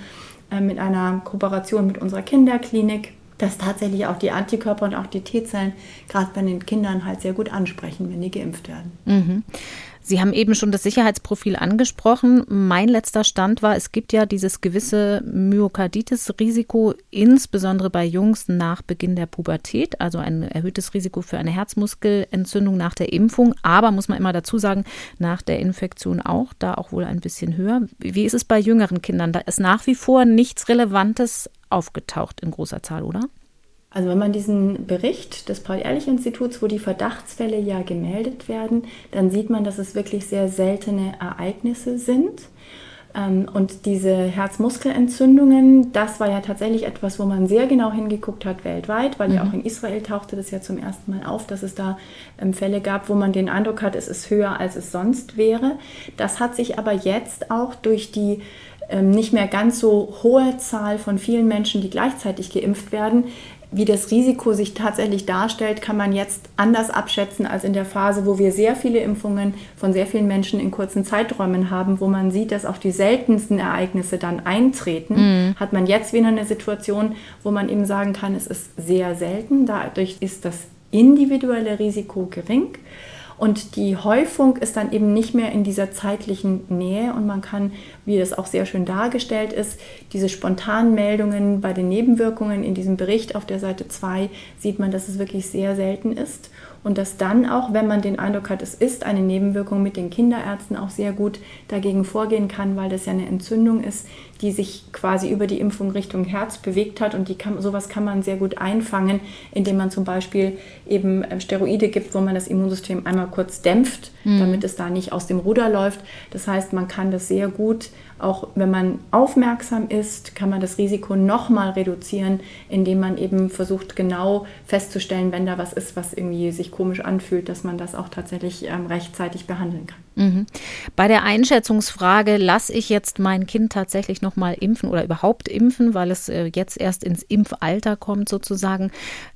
äh, mit einer Kooperation mit unserer Kinderklinik dass tatsächlich auch die Antikörper und auch die T-Zellen gerade bei den Kindern halt sehr gut ansprechen, wenn die geimpft werden. Mhm. Sie haben eben schon das Sicherheitsprofil angesprochen. Mein letzter Stand war, es gibt ja dieses gewisse Myokarditis-Risiko, insbesondere bei Jungs nach Beginn der Pubertät, also ein erhöhtes Risiko für eine Herzmuskelentzündung nach der Impfung, aber muss man immer dazu sagen, nach der Infektion auch, da auch wohl ein bisschen höher. Wie ist es bei jüngeren Kindern? Da ist nach wie vor nichts Relevantes aufgetaucht in großer Zahl, oder? Also wenn man diesen Bericht des Paul-Ehrlich-Instituts, wo die Verdachtsfälle ja gemeldet werden, dann sieht man, dass es wirklich sehr seltene Ereignisse sind. Ähm, und diese Herzmuskelentzündungen, das war ja tatsächlich etwas, wo man sehr genau hingeguckt hat weltweit, weil mhm. ja auch in Israel tauchte das ja zum ersten Mal auf, dass es da ähm, Fälle gab, wo man den Eindruck hat, es ist höher, als es sonst wäre. Das hat sich aber jetzt auch durch die nicht mehr ganz so hohe Zahl von vielen Menschen, die gleichzeitig geimpft werden, wie das Risiko sich tatsächlich darstellt, kann man jetzt anders abschätzen als in der Phase, wo wir sehr viele Impfungen von sehr vielen Menschen in kurzen Zeiträumen haben, wo man sieht, dass auch die seltensten Ereignisse dann eintreten. Mhm. Hat man jetzt wieder eine Situation, wo man eben sagen kann, es ist sehr selten. Dadurch ist das individuelle Risiko gering. Und die Häufung ist dann eben nicht mehr in dieser zeitlichen Nähe. Und man kann, wie das auch sehr schön dargestellt ist, diese spontanen Meldungen bei den Nebenwirkungen in diesem Bericht auf der Seite 2 sieht man, dass es wirklich sehr selten ist. Und dass dann auch, wenn man den Eindruck hat, es ist eine Nebenwirkung mit den Kinderärzten auch sehr gut dagegen vorgehen kann, weil das ja eine Entzündung ist, die sich quasi über die Impfung Richtung Herz bewegt hat und die kann, sowas kann man sehr gut einfangen, indem man zum Beispiel eben ähm, Steroide gibt, wo man das Immunsystem einmal kurz dämpft, mhm. damit es da nicht aus dem Ruder läuft. Das heißt, man kann das sehr gut auch wenn man aufmerksam ist, kann man das Risiko nochmal reduzieren, indem man eben versucht, genau festzustellen, wenn da was ist, was irgendwie sich komisch anfühlt, dass man das auch tatsächlich ähm, rechtzeitig behandeln kann. Mhm. Bei der Einschätzungsfrage, lasse ich jetzt mein Kind tatsächlich nochmal impfen oder überhaupt impfen, weil es äh, jetzt erst ins Impfalter kommt sozusagen,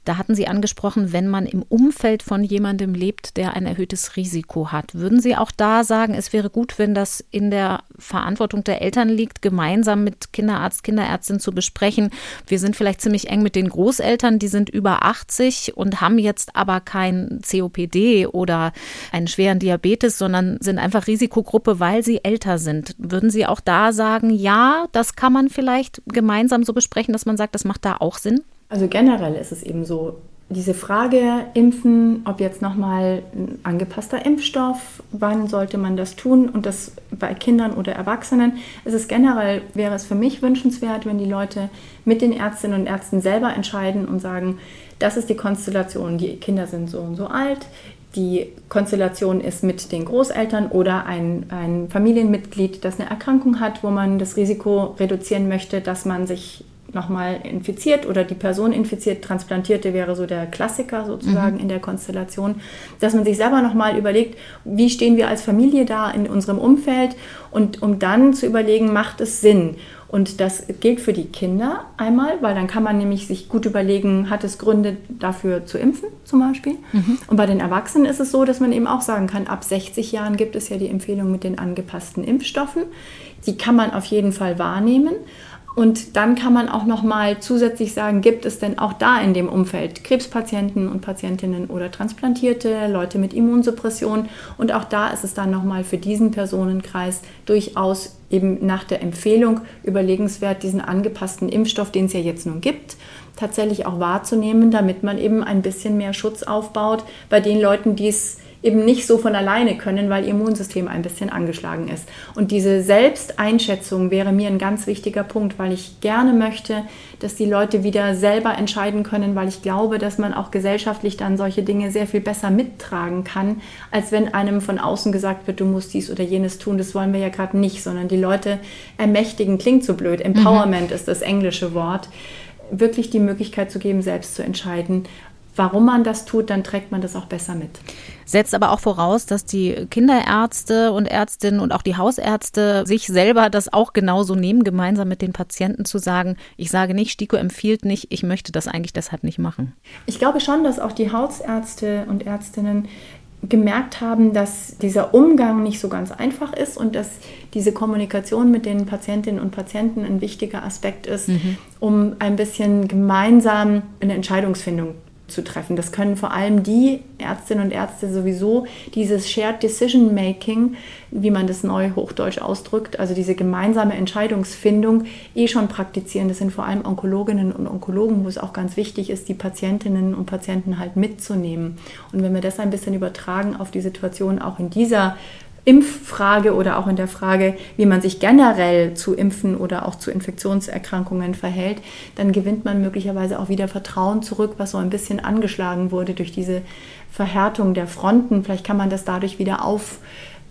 da hatten Sie angesprochen, wenn man im Umfeld von jemandem lebt, der ein erhöhtes Risiko hat. Würden Sie auch da sagen, es wäre gut, wenn das in der Verantwortung der Eltern liegt, gemeinsam mit Kinderarzt, Kinderärztin zu besprechen? Wir sind vielleicht ziemlich eng mit den Großeltern, die sind über 80 und haben jetzt aber kein COPD oder einen schweren Diabetes, sondern sind einfach Risikogruppe, weil sie älter sind. Würden Sie auch da sagen, ja, das kann man vielleicht gemeinsam so besprechen, dass man sagt, das macht da auch Sinn? Also generell ist es eben so, diese Frage impfen, ob jetzt nochmal ein angepasster Impfstoff, wann sollte man das tun und das bei Kindern oder Erwachsenen, ist es generell, wäre es für mich wünschenswert, wenn die Leute mit den Ärztinnen und Ärzten selber entscheiden und sagen, das ist die Konstellation, die Kinder sind so und so alt, die Konstellation ist mit den Großeltern oder ein, ein Familienmitglied, das eine Erkrankung hat, wo man das Risiko reduzieren möchte, dass man sich nochmal infiziert oder die Person infiziert, transplantierte wäre so der Klassiker sozusagen mhm. in der Konstellation, dass man sich selber nochmal überlegt, wie stehen wir als Familie da in unserem Umfeld und um dann zu überlegen, macht es Sinn? Und das gilt für die Kinder einmal, weil dann kann man nämlich sich gut überlegen, hat es Gründe dafür zu impfen zum Beispiel. Mhm. Und bei den Erwachsenen ist es so, dass man eben auch sagen kann, ab 60 Jahren gibt es ja die Empfehlung mit den angepassten Impfstoffen. Die kann man auf jeden Fall wahrnehmen. Und dann kann man auch noch mal zusätzlich sagen, gibt es denn auch da in dem Umfeld Krebspatienten und Patientinnen oder Transplantierte, Leute mit Immunsuppression? Und auch da ist es dann noch mal für diesen Personenkreis durchaus eben nach der Empfehlung überlegenswert, diesen angepassten Impfstoff, den es ja jetzt nun gibt, tatsächlich auch wahrzunehmen, damit man eben ein bisschen mehr Schutz aufbaut bei den Leuten, die es eben nicht so von alleine können, weil ihr Immunsystem ein bisschen angeschlagen ist. Und diese Selbsteinschätzung wäre mir ein ganz wichtiger Punkt, weil ich gerne möchte, dass die Leute wieder selber entscheiden können, weil ich glaube, dass man auch gesellschaftlich dann solche Dinge sehr viel besser mittragen kann, als wenn einem von außen gesagt wird, du musst dies oder jenes tun. Das wollen wir ja gerade nicht, sondern die Leute ermächtigen, klingt so blöd. Empowerment mhm. ist das englische Wort wirklich die Möglichkeit zu geben, selbst zu entscheiden, warum man das tut, dann trägt man das auch besser mit. Setzt aber auch voraus, dass die Kinderärzte und Ärztinnen und auch die Hausärzte sich selber das auch genauso nehmen, gemeinsam mit den Patienten zu sagen, ich sage nicht, STIKO empfiehlt nicht, ich möchte das eigentlich deshalb nicht machen. Ich glaube schon, dass auch die Hausärzte und Ärztinnen gemerkt haben, dass dieser Umgang nicht so ganz einfach ist und dass diese Kommunikation mit den Patientinnen und Patienten ein wichtiger Aspekt ist, mhm. um ein bisschen gemeinsam eine Entscheidungsfindung zu treffen. Das können vor allem die Ärztinnen und Ärzte sowieso, dieses Shared Decision Making, wie man das neu hochdeutsch ausdrückt, also diese gemeinsame Entscheidungsfindung, eh schon praktizieren. Das sind vor allem Onkologinnen und Onkologen, wo es auch ganz wichtig ist, die Patientinnen und Patienten halt mitzunehmen. Und wenn wir das ein bisschen übertragen auf die Situation auch in dieser Impffrage oder auch in der Frage, wie man sich generell zu Impfen oder auch zu Infektionserkrankungen verhält, dann gewinnt man möglicherweise auch wieder Vertrauen zurück, was so ein bisschen angeschlagen wurde durch diese Verhärtung der Fronten. Vielleicht kann man das dadurch wieder auf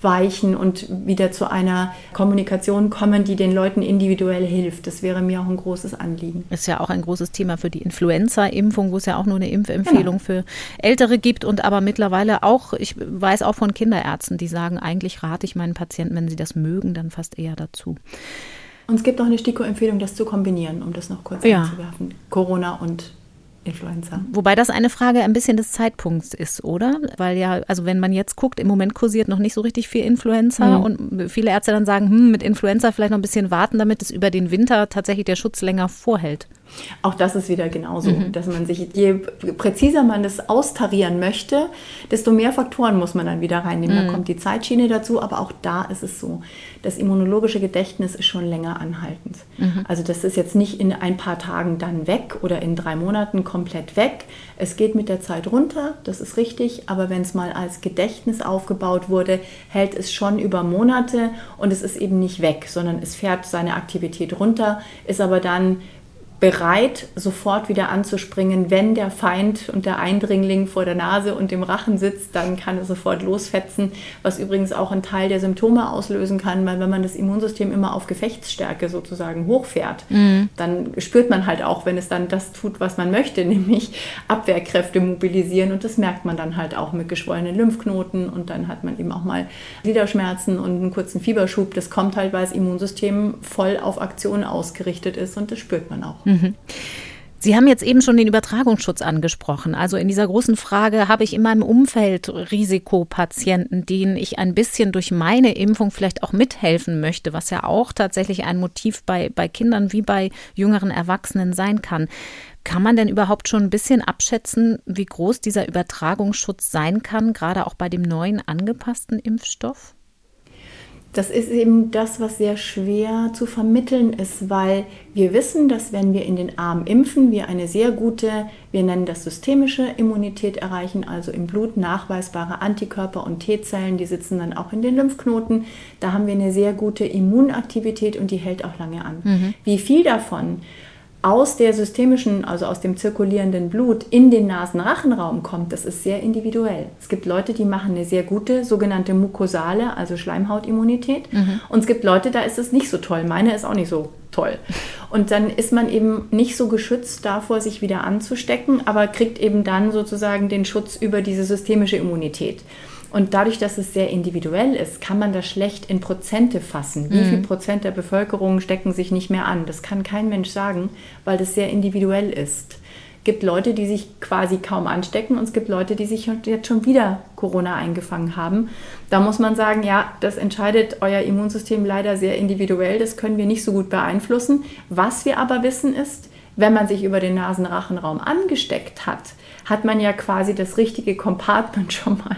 weichen und wieder zu einer Kommunikation kommen, die den Leuten individuell hilft. Das wäre mir auch ein großes Anliegen. Ist ja auch ein großes Thema für die Influenza-Impfung, wo es ja auch nur eine Impfempfehlung genau. für Ältere gibt und aber mittlerweile auch, ich weiß auch von Kinderärzten, die sagen, eigentlich rate ich meinen Patienten, wenn sie das mögen, dann fast eher dazu. Und es gibt auch eine STIKO-Empfehlung, das zu kombinieren, um das noch kurz ja. einzuwerfen. Corona und Influenza. Wobei das eine Frage ein bisschen des Zeitpunkts ist, oder? Weil ja, also wenn man jetzt guckt, im Moment kursiert noch nicht so richtig viel Influenza mhm. und viele Ärzte dann sagen, hm, mit Influenza vielleicht noch ein bisschen warten, damit es über den Winter tatsächlich der Schutz länger vorhält. Auch das ist wieder genauso, mhm. dass man sich, je präziser man das austarieren möchte, desto mehr Faktoren muss man dann wieder reinnehmen. Mhm. Da kommt die Zeitschiene dazu, aber auch da ist es so. Das immunologische Gedächtnis ist schon länger anhaltend. Mhm. Also das ist jetzt nicht in ein paar Tagen dann weg oder in drei Monaten komplett weg. Es geht mit der Zeit runter, das ist richtig, aber wenn es mal als Gedächtnis aufgebaut wurde, hält es schon über Monate und es ist eben nicht weg, sondern es fährt seine Aktivität runter, ist aber dann bereit, sofort wieder anzuspringen. Wenn der Feind und der Eindringling vor der Nase und dem Rachen sitzt, dann kann er sofort losfetzen, was übrigens auch einen Teil der Symptome auslösen kann, weil wenn man das Immunsystem immer auf Gefechtsstärke sozusagen hochfährt, mhm. dann spürt man halt auch, wenn es dann das tut, was man möchte, nämlich Abwehrkräfte mobilisieren und das merkt man dann halt auch mit geschwollenen Lymphknoten und dann hat man eben auch mal Gliederschmerzen und einen kurzen Fieberschub. Das kommt halt, weil das Immunsystem voll auf Aktion ausgerichtet ist und das spürt man auch. Mhm. Sie haben jetzt eben schon den Übertragungsschutz angesprochen. Also in dieser großen Frage habe ich in meinem Umfeld Risikopatienten, denen ich ein bisschen durch meine Impfung vielleicht auch mithelfen möchte, was ja auch tatsächlich ein Motiv bei, bei Kindern wie bei jüngeren Erwachsenen sein kann. Kann man denn überhaupt schon ein bisschen abschätzen, wie groß dieser Übertragungsschutz sein kann, gerade auch bei dem neuen angepassten Impfstoff? Das ist eben das, was sehr schwer zu vermitteln ist, weil wir wissen, dass wenn wir in den Arm impfen, wir eine sehr gute, wir nennen das systemische Immunität erreichen, also im Blut nachweisbare Antikörper und T-Zellen, die sitzen dann auch in den Lymphknoten. Da haben wir eine sehr gute Immunaktivität und die hält auch lange an. Mhm. Wie viel davon aus der systemischen, also aus dem zirkulierenden Blut in den Nasenrachenraum kommt, das ist sehr individuell. Es gibt Leute, die machen eine sehr gute sogenannte mukosale, also Schleimhautimmunität. Mhm. Und es gibt Leute, da ist es nicht so toll. Meine ist auch nicht so toll. Und dann ist man eben nicht so geschützt davor, sich wieder anzustecken, aber kriegt eben dann sozusagen den Schutz über diese systemische Immunität. Und dadurch, dass es sehr individuell ist, kann man das schlecht in Prozente fassen. Wie mhm. viel Prozent der Bevölkerung stecken sich nicht mehr an? Das kann kein Mensch sagen, weil das sehr individuell ist. Es gibt Leute, die sich quasi kaum anstecken und es gibt Leute, die sich jetzt schon wieder Corona eingefangen haben. Da muss man sagen, ja, das entscheidet euer Immunsystem leider sehr individuell. Das können wir nicht so gut beeinflussen. Was wir aber wissen ist, wenn man sich über den Nasenrachenraum angesteckt hat, hat man ja quasi das richtige Compartment schon mal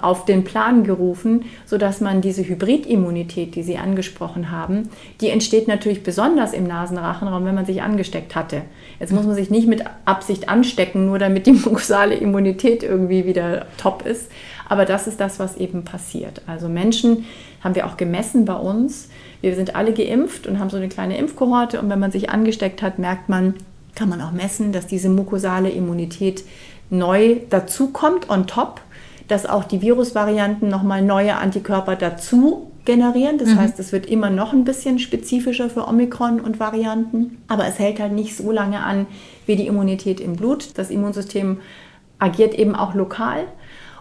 auf den Plan gerufen, sodass man diese Hybridimmunität, die Sie angesprochen haben, die entsteht natürlich besonders im Nasenrachenraum, wenn man sich angesteckt hatte. Jetzt muss man sich nicht mit Absicht anstecken, nur damit die mukosale Immunität irgendwie wieder top ist. Aber das ist das, was eben passiert. Also Menschen haben wir auch gemessen bei uns. Wir sind alle geimpft und haben so eine kleine Impfkohorte. Und wenn man sich angesteckt hat, merkt man, kann man auch messen, dass diese mukosale Immunität neu dazukommt on top, dass auch die Virusvarianten nochmal neue Antikörper dazu generieren. Das mhm. heißt, es wird immer noch ein bisschen spezifischer für Omikron und Varianten, aber es hält halt nicht so lange an wie die Immunität im Blut. Das Immunsystem agiert eben auch lokal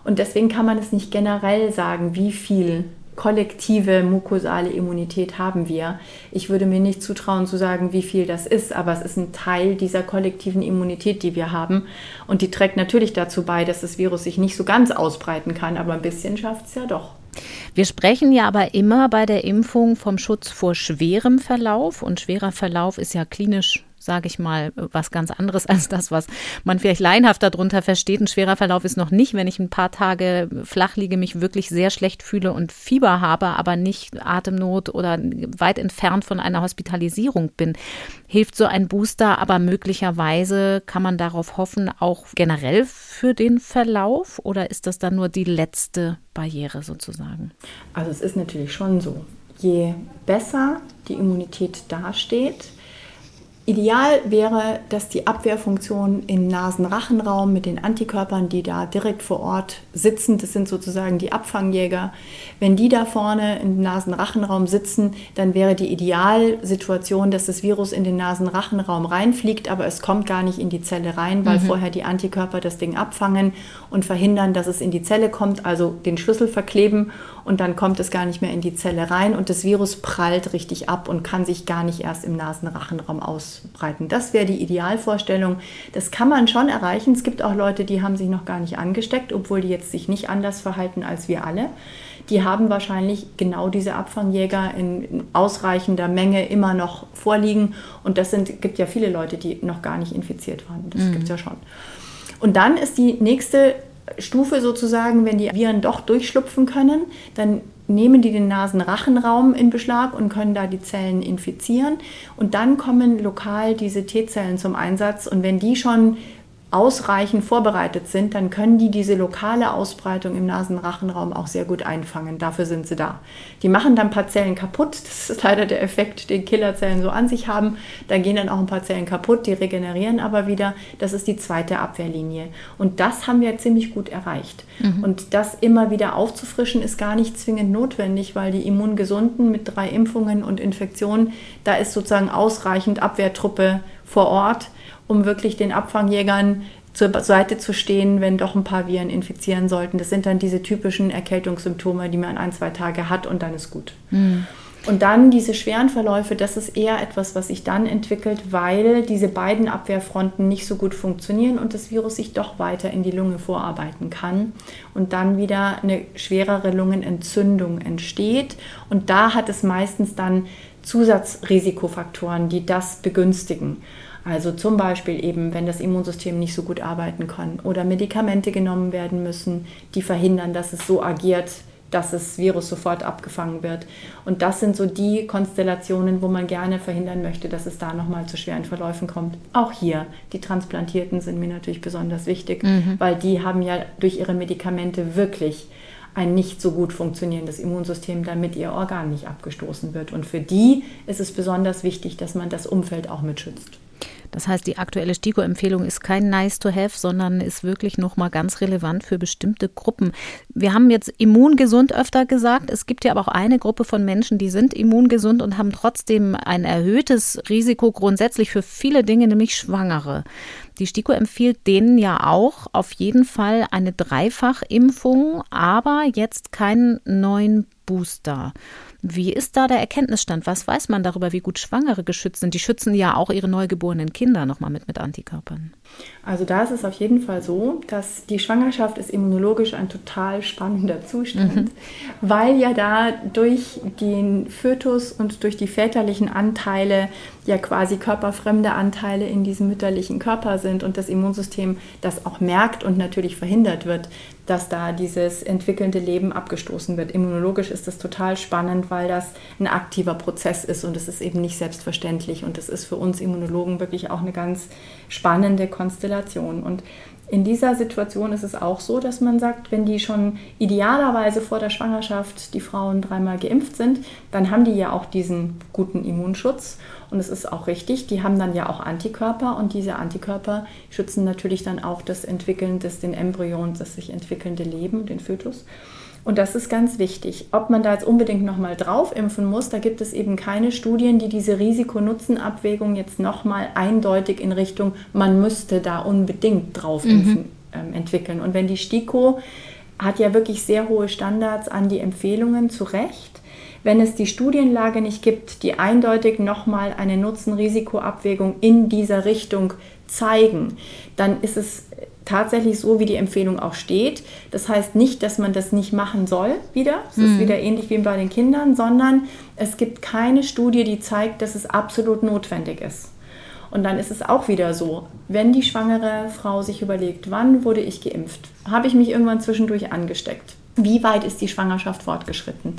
und deswegen kann man es nicht generell sagen, wie viel kollektive mukosale Immunität haben wir. Ich würde mir nicht zutrauen zu sagen, wie viel das ist, aber es ist ein Teil dieser kollektiven Immunität, die wir haben. Und die trägt natürlich dazu bei, dass das Virus sich nicht so ganz ausbreiten kann, aber ein bisschen schafft es ja doch. Wir sprechen ja aber immer bei der Impfung vom Schutz vor schwerem Verlauf. Und schwerer Verlauf ist ja klinisch sage ich mal, was ganz anderes als das, was man vielleicht laienhaft darunter versteht. Ein schwerer Verlauf ist noch nicht, wenn ich ein paar Tage flach liege, mich wirklich sehr schlecht fühle und Fieber habe, aber nicht Atemnot oder weit entfernt von einer Hospitalisierung bin. Hilft so ein Booster, aber möglicherweise kann man darauf hoffen, auch generell für den Verlauf oder ist das dann nur die letzte Barriere sozusagen? Also es ist natürlich schon so. Je besser die Immunität dasteht, Ideal wäre, dass die Abwehrfunktion im Nasenrachenraum mit den Antikörpern, die da direkt vor Ort sitzen, das sind sozusagen die Abfangjäger, wenn die da vorne im Nasenrachenraum sitzen, dann wäre die Idealsituation, dass das Virus in den Nasenrachenraum reinfliegt, aber es kommt gar nicht in die Zelle rein, weil mhm. vorher die Antikörper das Ding abfangen und verhindern, dass es in die Zelle kommt, also den Schlüssel verkleben und dann kommt es gar nicht mehr in die Zelle rein und das Virus prallt richtig ab und kann sich gar nicht erst im Nasenrachenraum ausbreiten. Das wäre die Idealvorstellung. Das kann man schon erreichen. Es gibt auch Leute, die haben sich noch gar nicht angesteckt, obwohl die jetzt sich nicht anders verhalten als wir alle. Die haben wahrscheinlich genau diese Abfangjäger in ausreichender Menge immer noch vorliegen. Und das sind, gibt ja viele Leute, die noch gar nicht infiziert waren. Das mhm. gibt es ja schon. Und dann ist die nächste Stufe sozusagen, wenn die Viren doch durchschlupfen können, dann nehmen die den Nasenrachenraum in Beschlag und können da die Zellen infizieren. Und dann kommen lokal diese T-Zellen zum Einsatz. Und wenn die schon ausreichend vorbereitet sind, dann können die diese lokale Ausbreitung im Nasenrachenraum auch sehr gut einfangen. Dafür sind sie da. Die machen dann ein paar Zellen kaputt. Das ist leider der Effekt, den Killerzellen so an sich haben. Da gehen dann auch ein paar Zellen kaputt, die regenerieren aber wieder. Das ist die zweite Abwehrlinie. Und das haben wir ziemlich gut erreicht. Mhm. Und das immer wieder aufzufrischen ist gar nicht zwingend notwendig, weil die Immungesunden mit drei Impfungen und Infektionen, da ist sozusagen ausreichend Abwehrtruppe vor Ort um wirklich den Abfangjägern zur Seite zu stehen, wenn doch ein paar Viren infizieren sollten. Das sind dann diese typischen Erkältungssymptome, die man ein, zwei Tage hat und dann ist gut. Mhm. Und dann diese schweren Verläufe, das ist eher etwas, was sich dann entwickelt, weil diese beiden Abwehrfronten nicht so gut funktionieren und das Virus sich doch weiter in die Lunge vorarbeiten kann und dann wieder eine schwerere Lungenentzündung entsteht. Und da hat es meistens dann Zusatzrisikofaktoren, die das begünstigen. Also zum Beispiel eben, wenn das Immunsystem nicht so gut arbeiten kann oder Medikamente genommen werden müssen, die verhindern, dass es so agiert, dass das Virus sofort abgefangen wird. Und das sind so die Konstellationen, wo man gerne verhindern möchte, dass es da nochmal zu schweren Verläufen kommt. Auch hier, die Transplantierten sind mir natürlich besonders wichtig, mhm. weil die haben ja durch ihre Medikamente wirklich ein nicht so gut funktionierendes Immunsystem, damit ihr Organ nicht abgestoßen wird. Und für die ist es besonders wichtig, dass man das Umfeld auch mitschützt. Das heißt, die aktuelle STIKO-Empfehlung ist kein Nice to have, sondern ist wirklich nochmal ganz relevant für bestimmte Gruppen. Wir haben jetzt immungesund öfter gesagt. Es gibt ja aber auch eine Gruppe von Menschen, die sind immungesund und haben trotzdem ein erhöhtes Risiko grundsätzlich für viele Dinge, nämlich Schwangere. Die STIKO empfiehlt denen ja auch auf jeden Fall eine Dreifachimpfung, aber jetzt keinen neuen Booster. Wie ist da der Erkenntnisstand? Was weiß man darüber, wie gut Schwangere geschützt sind? Die schützen ja auch ihre neugeborenen Kinder nochmal mit, mit Antikörpern. Also da ist es auf jeden Fall so, dass die Schwangerschaft ist immunologisch ein total spannender Zustand, mhm. weil ja da durch den Fötus und durch die väterlichen Anteile ja quasi körperfremde Anteile in diesem mütterlichen Körper sind und das Immunsystem das auch merkt und natürlich verhindert wird, dass da dieses entwickelnde Leben abgestoßen wird. Immunologisch ist das total spannend, weil das ein aktiver Prozess ist und es ist eben nicht selbstverständlich und es ist für uns Immunologen wirklich auch eine ganz spannende Konstellation. Und in dieser Situation ist es auch so, dass man sagt, wenn die schon idealerweise vor der Schwangerschaft die Frauen dreimal geimpft sind, dann haben die ja auch diesen guten Immunschutz. Und es ist auch richtig, die haben dann ja auch Antikörper und diese Antikörper schützen natürlich dann auch das Entwickeln des den Embryons, das sich entwickelnde Leben, den Fötus. Und das ist ganz wichtig. Ob man da jetzt unbedingt nochmal drauf impfen muss, da gibt es eben keine Studien, die diese Risiko-Nutzen-Abwägung jetzt nochmal eindeutig in Richtung, man müsste da unbedingt drauf impfen, mhm. ähm, entwickeln. Und wenn die STIKO hat ja wirklich sehr hohe Standards an die Empfehlungen, zu Recht. Wenn es die Studienlage nicht gibt, die eindeutig nochmal eine Nutzen-Risiko-Abwägung in dieser Richtung zeigen, dann ist es tatsächlich so, wie die Empfehlung auch steht. Das heißt nicht, dass man das nicht machen soll wieder. Es mhm. ist wieder ähnlich wie bei den Kindern, sondern es gibt keine Studie, die zeigt, dass es absolut notwendig ist. Und dann ist es auch wieder so, wenn die schwangere Frau sich überlegt, wann wurde ich geimpft? Habe ich mich irgendwann zwischendurch angesteckt? Wie weit ist die Schwangerschaft fortgeschritten?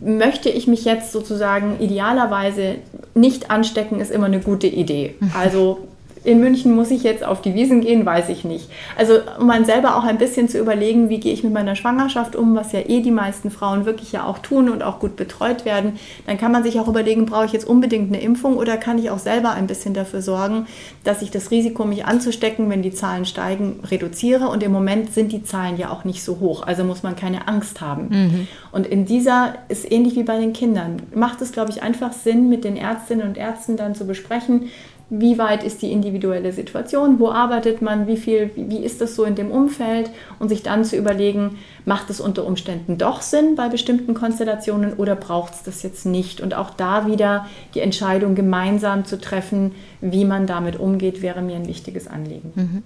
Möchte ich mich jetzt sozusagen idealerweise nicht anstecken, ist immer eine gute Idee. Also in München muss ich jetzt auf die Wiesen gehen, weiß ich nicht. Also um man selber auch ein bisschen zu überlegen, wie gehe ich mit meiner Schwangerschaft um, was ja eh die meisten Frauen wirklich ja auch tun und auch gut betreut werden, dann kann man sich auch überlegen, brauche ich jetzt unbedingt eine Impfung oder kann ich auch selber ein bisschen dafür sorgen, dass ich das Risiko, mich anzustecken, wenn die Zahlen steigen, reduziere. Und im Moment sind die Zahlen ja auch nicht so hoch, also muss man keine Angst haben. Mhm. Und in dieser ist ähnlich wie bei den Kindern, macht es, glaube ich, einfach Sinn, mit den Ärztinnen und Ärzten dann zu besprechen, wie weit ist die individuelle Situation, wo arbeitet man, wie viel, wie ist das so in dem Umfeld und sich dann zu überlegen, macht es unter Umständen doch Sinn bei bestimmten Konstellationen oder braucht es das jetzt nicht? Und auch da wieder die Entscheidung gemeinsam zu treffen, wie man damit umgeht, wäre mir ein wichtiges Anliegen. Mhm.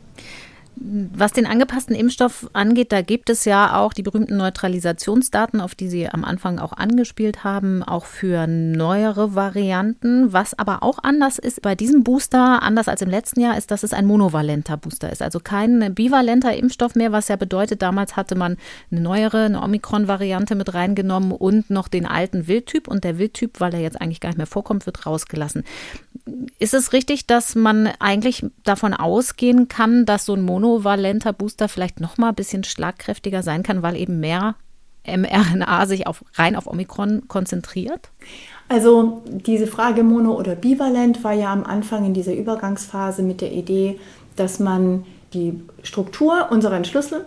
Was den angepassten Impfstoff angeht, da gibt es ja auch die berühmten Neutralisationsdaten, auf die Sie am Anfang auch angespielt haben, auch für neuere Varianten. Was aber auch anders ist bei diesem Booster, anders als im letzten Jahr, ist, dass es ein monovalenter Booster ist. Also kein bivalenter Impfstoff mehr, was ja bedeutet, damals hatte man eine neuere, eine Omikron-Variante mit reingenommen und noch den alten Wildtyp. Und der Wildtyp, weil er jetzt eigentlich gar nicht mehr vorkommt, wird rausgelassen. Ist es richtig, dass man eigentlich davon ausgehen kann, dass so ein Mono monovalenter Booster vielleicht noch mal ein bisschen schlagkräftiger sein kann, weil eben mehr mRNA sich auf, rein auf Omikron konzentriert? Also diese Frage mono oder bivalent war ja am Anfang in dieser Übergangsphase mit der Idee, dass man die Struktur unserer Schlüssel,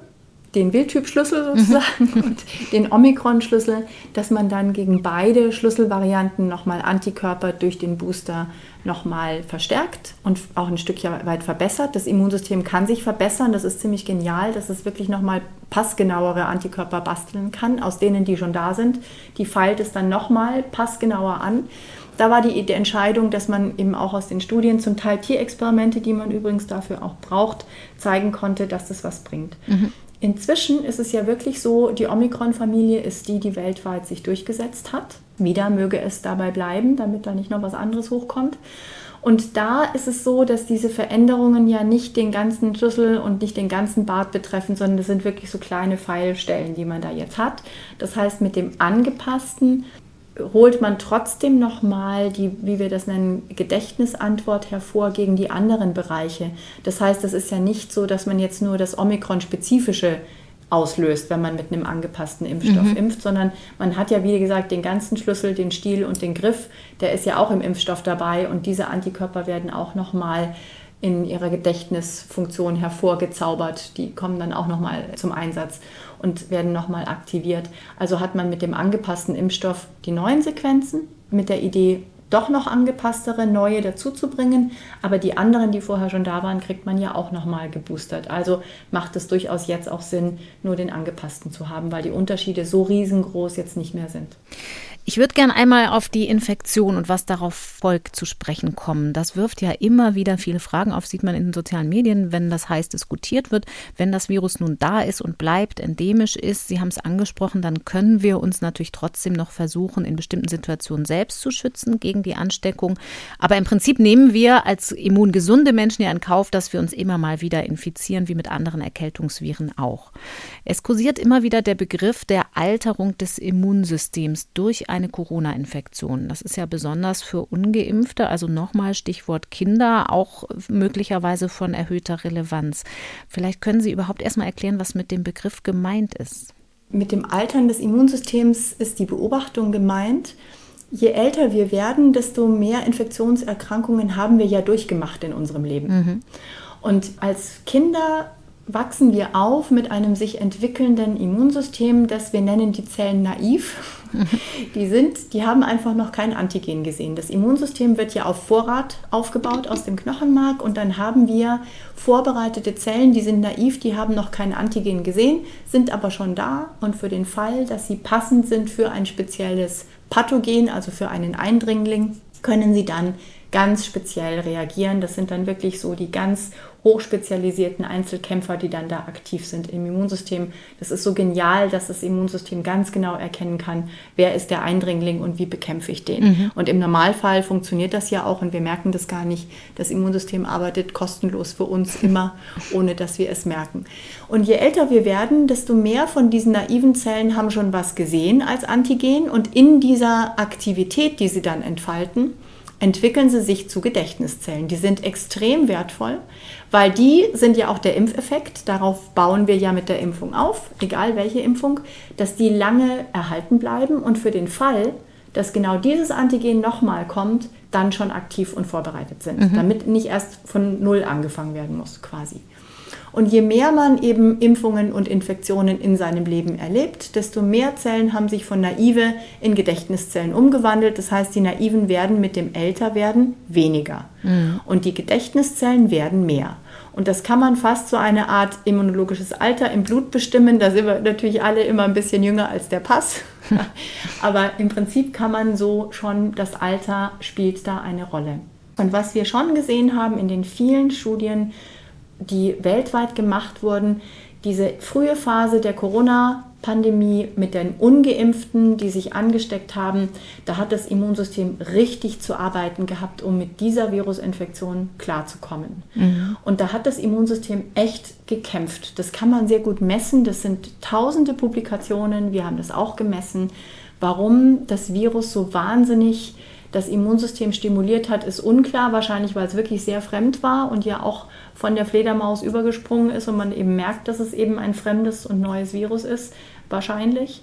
den Wildtyp-Schlüssel sozusagen mhm. und den Omikron-Schlüssel, dass man dann gegen beide Schlüsselvarianten nochmal Antikörper durch den Booster nochmal verstärkt und auch ein Stückchen weit verbessert. Das Immunsystem kann sich verbessern. Das ist ziemlich genial, dass es wirklich nochmal passgenauere Antikörper basteln kann, aus denen, die schon da sind. Die feilt es dann nochmal passgenauer an. Da war die, die Entscheidung, dass man eben auch aus den Studien, zum Teil Tierexperimente, die man übrigens dafür auch braucht, zeigen konnte, dass das was bringt. Mhm. Inzwischen ist es ja wirklich so, die Omikron-Familie ist die, die weltweit sich durchgesetzt hat. Wieder möge es dabei bleiben, damit da nicht noch was anderes hochkommt. Und da ist es so, dass diese Veränderungen ja nicht den ganzen Schlüssel und nicht den ganzen Bart betreffen, sondern das sind wirklich so kleine Pfeilstellen, die man da jetzt hat. Das heißt, mit dem angepassten holt man trotzdem nochmal die, wie wir das nennen, Gedächtnisantwort hervor gegen die anderen Bereiche. Das heißt, es ist ja nicht so, dass man jetzt nur das Omikron-spezifische auslöst, wenn man mit einem angepassten Impfstoff mhm. impft, sondern man hat ja, wie gesagt, den ganzen Schlüssel, den Stiel und den Griff, der ist ja auch im Impfstoff dabei und diese Antikörper werden auch nochmal in ihrer Gedächtnisfunktion hervorgezaubert. Die kommen dann auch nochmal zum Einsatz und werden nochmal aktiviert. Also hat man mit dem angepassten Impfstoff die neuen Sequenzen mit der Idee, doch noch angepasstere, neue dazuzubringen. Aber die anderen, die vorher schon da waren, kriegt man ja auch nochmal geboostert. Also macht es durchaus jetzt auch Sinn, nur den angepassten zu haben, weil die Unterschiede so riesengroß jetzt nicht mehr sind. Ich würde gern einmal auf die Infektion und was darauf folgt zu sprechen kommen. Das wirft ja immer wieder viele Fragen auf, sieht man in den sozialen Medien, wenn das heiß diskutiert wird. Wenn das Virus nun da ist und bleibt, endemisch ist, Sie haben es angesprochen, dann können wir uns natürlich trotzdem noch versuchen, in bestimmten Situationen selbst zu schützen gegen die Ansteckung. Aber im Prinzip nehmen wir als immungesunde Menschen ja in Kauf, dass wir uns immer mal wieder infizieren, wie mit anderen Erkältungsviren auch. Es kursiert immer wieder der Begriff der Alterung des Immunsystems durch ein eine Corona-Infektion. Das ist ja besonders für ungeimpfte, also nochmal Stichwort Kinder, auch möglicherweise von erhöhter Relevanz. Vielleicht können Sie überhaupt erstmal erklären, was mit dem Begriff gemeint ist. Mit dem Altern des Immunsystems ist die Beobachtung gemeint, je älter wir werden, desto mehr Infektionserkrankungen haben wir ja durchgemacht in unserem Leben. Mhm. Und als Kinder wachsen wir auf mit einem sich entwickelnden Immunsystem, das wir nennen die Zellen naiv. Die sind, die haben einfach noch kein Antigen gesehen. Das Immunsystem wird ja auf Vorrat aufgebaut aus dem Knochenmark und dann haben wir vorbereitete Zellen, die sind naiv, die haben noch kein Antigen gesehen, sind aber schon da und für den Fall, dass sie passend sind für ein spezielles Pathogen, also für einen Eindringling, können sie dann ganz speziell reagieren. Das sind dann wirklich so die ganz hochspezialisierten Einzelkämpfer, die dann da aktiv sind im Immunsystem. Das ist so genial, dass das Immunsystem ganz genau erkennen kann, wer ist der Eindringling und wie bekämpfe ich den. Mhm. Und im Normalfall funktioniert das ja auch und wir merken das gar nicht. Das Immunsystem arbeitet kostenlos für uns immer, ohne dass wir es merken. Und je älter wir werden, desto mehr von diesen naiven Zellen haben schon was gesehen als Antigen und in dieser Aktivität, die sie dann entfalten, entwickeln sie sich zu Gedächtniszellen. Die sind extrem wertvoll, weil die sind ja auch der Impfeffekt. Darauf bauen wir ja mit der Impfung auf, egal welche Impfung, dass die lange erhalten bleiben und für den Fall, dass genau dieses Antigen nochmal kommt, dann schon aktiv und vorbereitet sind, mhm. damit nicht erst von Null angefangen werden muss quasi. Und je mehr man eben Impfungen und Infektionen in seinem Leben erlebt, desto mehr Zellen haben sich von naive in Gedächtniszellen umgewandelt. Das heißt, die naiven werden mit dem Älterwerden weniger. Mhm. Und die Gedächtniszellen werden mehr. Und das kann man fast so eine Art immunologisches Alter im Blut bestimmen. Da sind wir natürlich alle immer ein bisschen jünger als der Pass. Aber im Prinzip kann man so schon, das Alter spielt da eine Rolle. Und was wir schon gesehen haben in den vielen Studien, die weltweit gemacht wurden, diese frühe Phase der Corona-Pandemie mit den ungeimpften, die sich angesteckt haben, da hat das Immunsystem richtig zu arbeiten gehabt, um mit dieser Virusinfektion klarzukommen. Mhm. Und da hat das Immunsystem echt gekämpft. Das kann man sehr gut messen. Das sind tausende Publikationen. Wir haben das auch gemessen. Warum das Virus so wahnsinnig das Immunsystem stimuliert hat, ist unklar. Wahrscheinlich, weil es wirklich sehr fremd war und ja auch von der Fledermaus übergesprungen ist und man eben merkt, dass es eben ein fremdes und neues Virus ist, wahrscheinlich.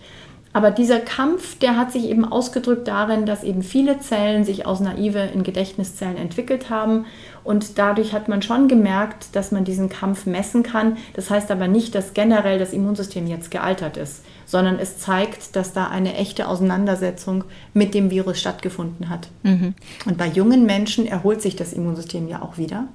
Aber dieser Kampf, der hat sich eben ausgedrückt darin, dass eben viele Zellen sich aus naive in Gedächtniszellen entwickelt haben. Und dadurch hat man schon gemerkt, dass man diesen Kampf messen kann. Das heißt aber nicht, dass generell das Immunsystem jetzt gealtert ist, sondern es zeigt, dass da eine echte Auseinandersetzung mit dem Virus stattgefunden hat. Mhm. Und bei jungen Menschen erholt sich das Immunsystem ja auch wieder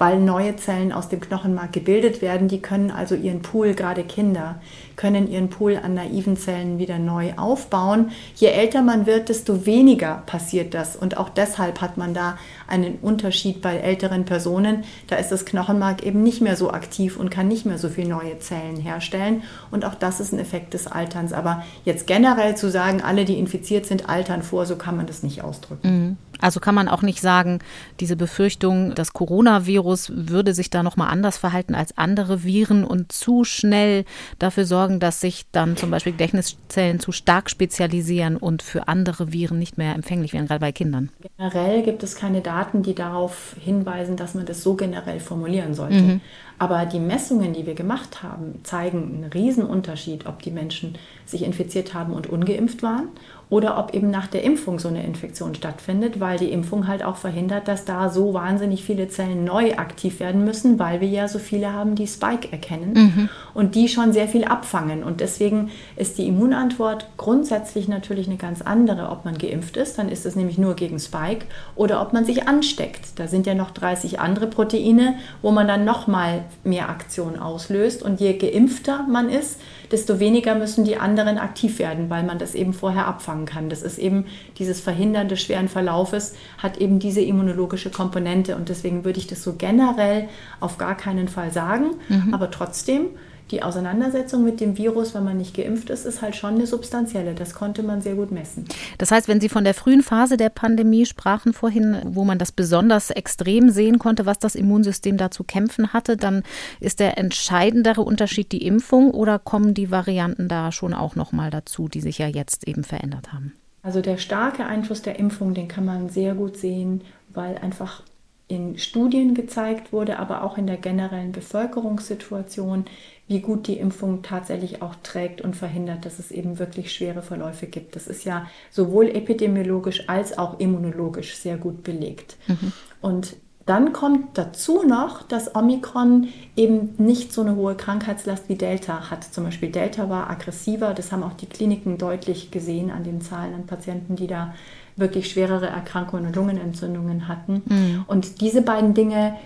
weil neue Zellen aus dem Knochenmark gebildet werden. Die können also ihren Pool, gerade Kinder, können ihren Pool an naiven Zellen wieder neu aufbauen. Je älter man wird, desto weniger passiert das. Und auch deshalb hat man da einen Unterschied bei älteren Personen. Da ist das Knochenmark eben nicht mehr so aktiv und kann nicht mehr so viele neue Zellen herstellen. Und auch das ist ein Effekt des Alterns. Aber jetzt generell zu sagen, alle, die infiziert sind, altern vor, so kann man das nicht ausdrücken. Mhm. Also kann man auch nicht sagen, diese Befürchtung, das Coronavirus würde sich da nochmal anders verhalten als andere Viren und zu schnell dafür sorgen, dass sich dann zum Beispiel Gedächtniszellen zu stark spezialisieren und für andere Viren nicht mehr empfänglich werden, gerade bei Kindern? Generell gibt es keine Daten, die darauf hinweisen, dass man das so generell formulieren sollte. Mhm. Aber die Messungen, die wir gemacht haben, zeigen einen Riesenunterschied, ob die Menschen sich infiziert haben und ungeimpft waren oder ob eben nach der Impfung so eine Infektion stattfindet, weil die Impfung halt auch verhindert, dass da so wahnsinnig viele Zellen neu aktiv werden müssen, weil wir ja so viele haben, die Spike erkennen mhm. und die schon sehr viel abfangen. Und deswegen ist die Immunantwort grundsätzlich natürlich eine ganz andere, ob man geimpft ist, dann ist es nämlich nur gegen Spike, oder ob man sich ansteckt. Da sind ja noch 30 andere Proteine, wo man dann nochmal mehr Aktion auslöst. Und je geimpfter man ist, desto weniger müssen die anderen aktiv werden, weil man das eben vorher abfangen kann. Das ist eben dieses Verhindern des schweren Verlaufes, hat eben diese immunologische Komponente und deswegen würde ich das so generell auf gar keinen Fall sagen. Mhm. Aber trotzdem, die Auseinandersetzung mit dem Virus, wenn man nicht geimpft ist, ist halt schon eine substanzielle. Das konnte man sehr gut messen. Das heißt, wenn Sie von der frühen Phase der Pandemie sprachen vorhin, wo man das besonders extrem sehen konnte, was das Immunsystem da zu kämpfen hatte, dann ist der entscheidendere Unterschied die Impfung oder kommen die Varianten da schon auch noch mal dazu, die sich ja jetzt eben verändert haben? Also der starke Einfluss der Impfung, den kann man sehr gut sehen, weil einfach in Studien gezeigt wurde, aber auch in der generellen Bevölkerungssituation, wie gut die Impfung tatsächlich auch trägt und verhindert, dass es eben wirklich schwere Verläufe gibt. Das ist ja sowohl epidemiologisch als auch immunologisch sehr gut belegt. Mhm. Und dann kommt dazu noch, dass Omikron eben nicht so eine hohe Krankheitslast wie Delta hat. Zum Beispiel Delta war aggressiver, das haben auch die Kliniken deutlich gesehen an den Zahlen an Patienten, die da wirklich schwerere Erkrankungen und Lungenentzündungen hatten. Mhm. Und diese beiden Dinge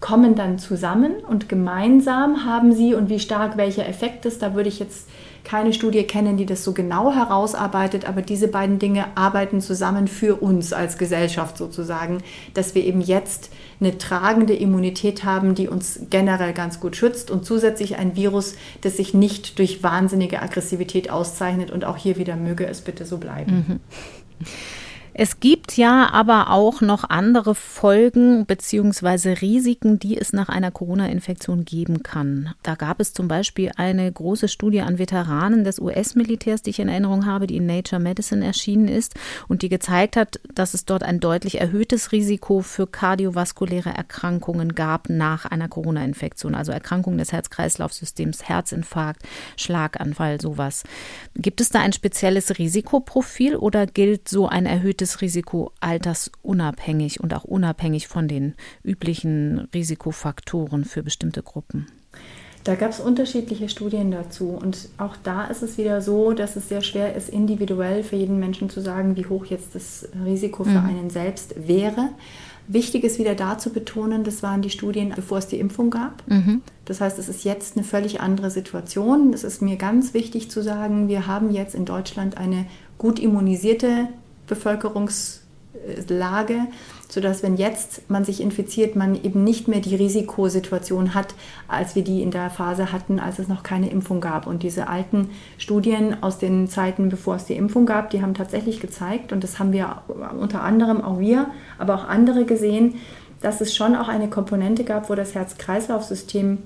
kommen dann zusammen und gemeinsam haben sie und wie stark welcher Effekt ist, da würde ich jetzt keine Studie kennen, die das so genau herausarbeitet, aber diese beiden Dinge arbeiten zusammen für uns als Gesellschaft sozusagen, dass wir eben jetzt eine tragende Immunität haben, die uns generell ganz gut schützt und zusätzlich ein Virus, das sich nicht durch wahnsinnige Aggressivität auszeichnet und auch hier wieder möge es bitte so bleiben. Mhm. Es gibt ja aber auch noch andere Folgen bzw. Risiken, die es nach einer Corona-Infektion geben kann. Da gab es zum Beispiel eine große Studie an Veteranen des US-Militärs, die ich in Erinnerung habe, die in Nature Medicine erschienen ist und die gezeigt hat, dass es dort ein deutlich erhöhtes Risiko für kardiovaskuläre Erkrankungen gab nach einer Corona-Infektion, also Erkrankungen des Herz-Kreislauf-Systems, Herzinfarkt, Schlaganfall, sowas. Gibt es da ein spezielles Risikoprofil oder gilt so ein erhöhtes erhöhtes Risiko altersunabhängig und auch unabhängig von den üblichen Risikofaktoren für bestimmte Gruppen? Da gab es unterschiedliche Studien dazu. Und auch da ist es wieder so, dass es sehr schwer ist, individuell für jeden Menschen zu sagen, wie hoch jetzt das Risiko für mhm. einen selbst wäre. Wichtig ist wieder da zu betonen, das waren die Studien, bevor es die Impfung gab. Mhm. Das heißt, es ist jetzt eine völlig andere Situation. Es ist mir ganz wichtig zu sagen, wir haben jetzt in Deutschland eine gut immunisierte Bevölkerungslage, sodass wenn jetzt man sich infiziert, man eben nicht mehr die Risikosituation hat, als wir die in der Phase hatten, als es noch keine Impfung gab. Und diese alten Studien aus den Zeiten, bevor es die Impfung gab, die haben tatsächlich gezeigt, und das haben wir unter anderem auch wir, aber auch andere gesehen, dass es schon auch eine Komponente gab, wo das Herz-Kreislauf-System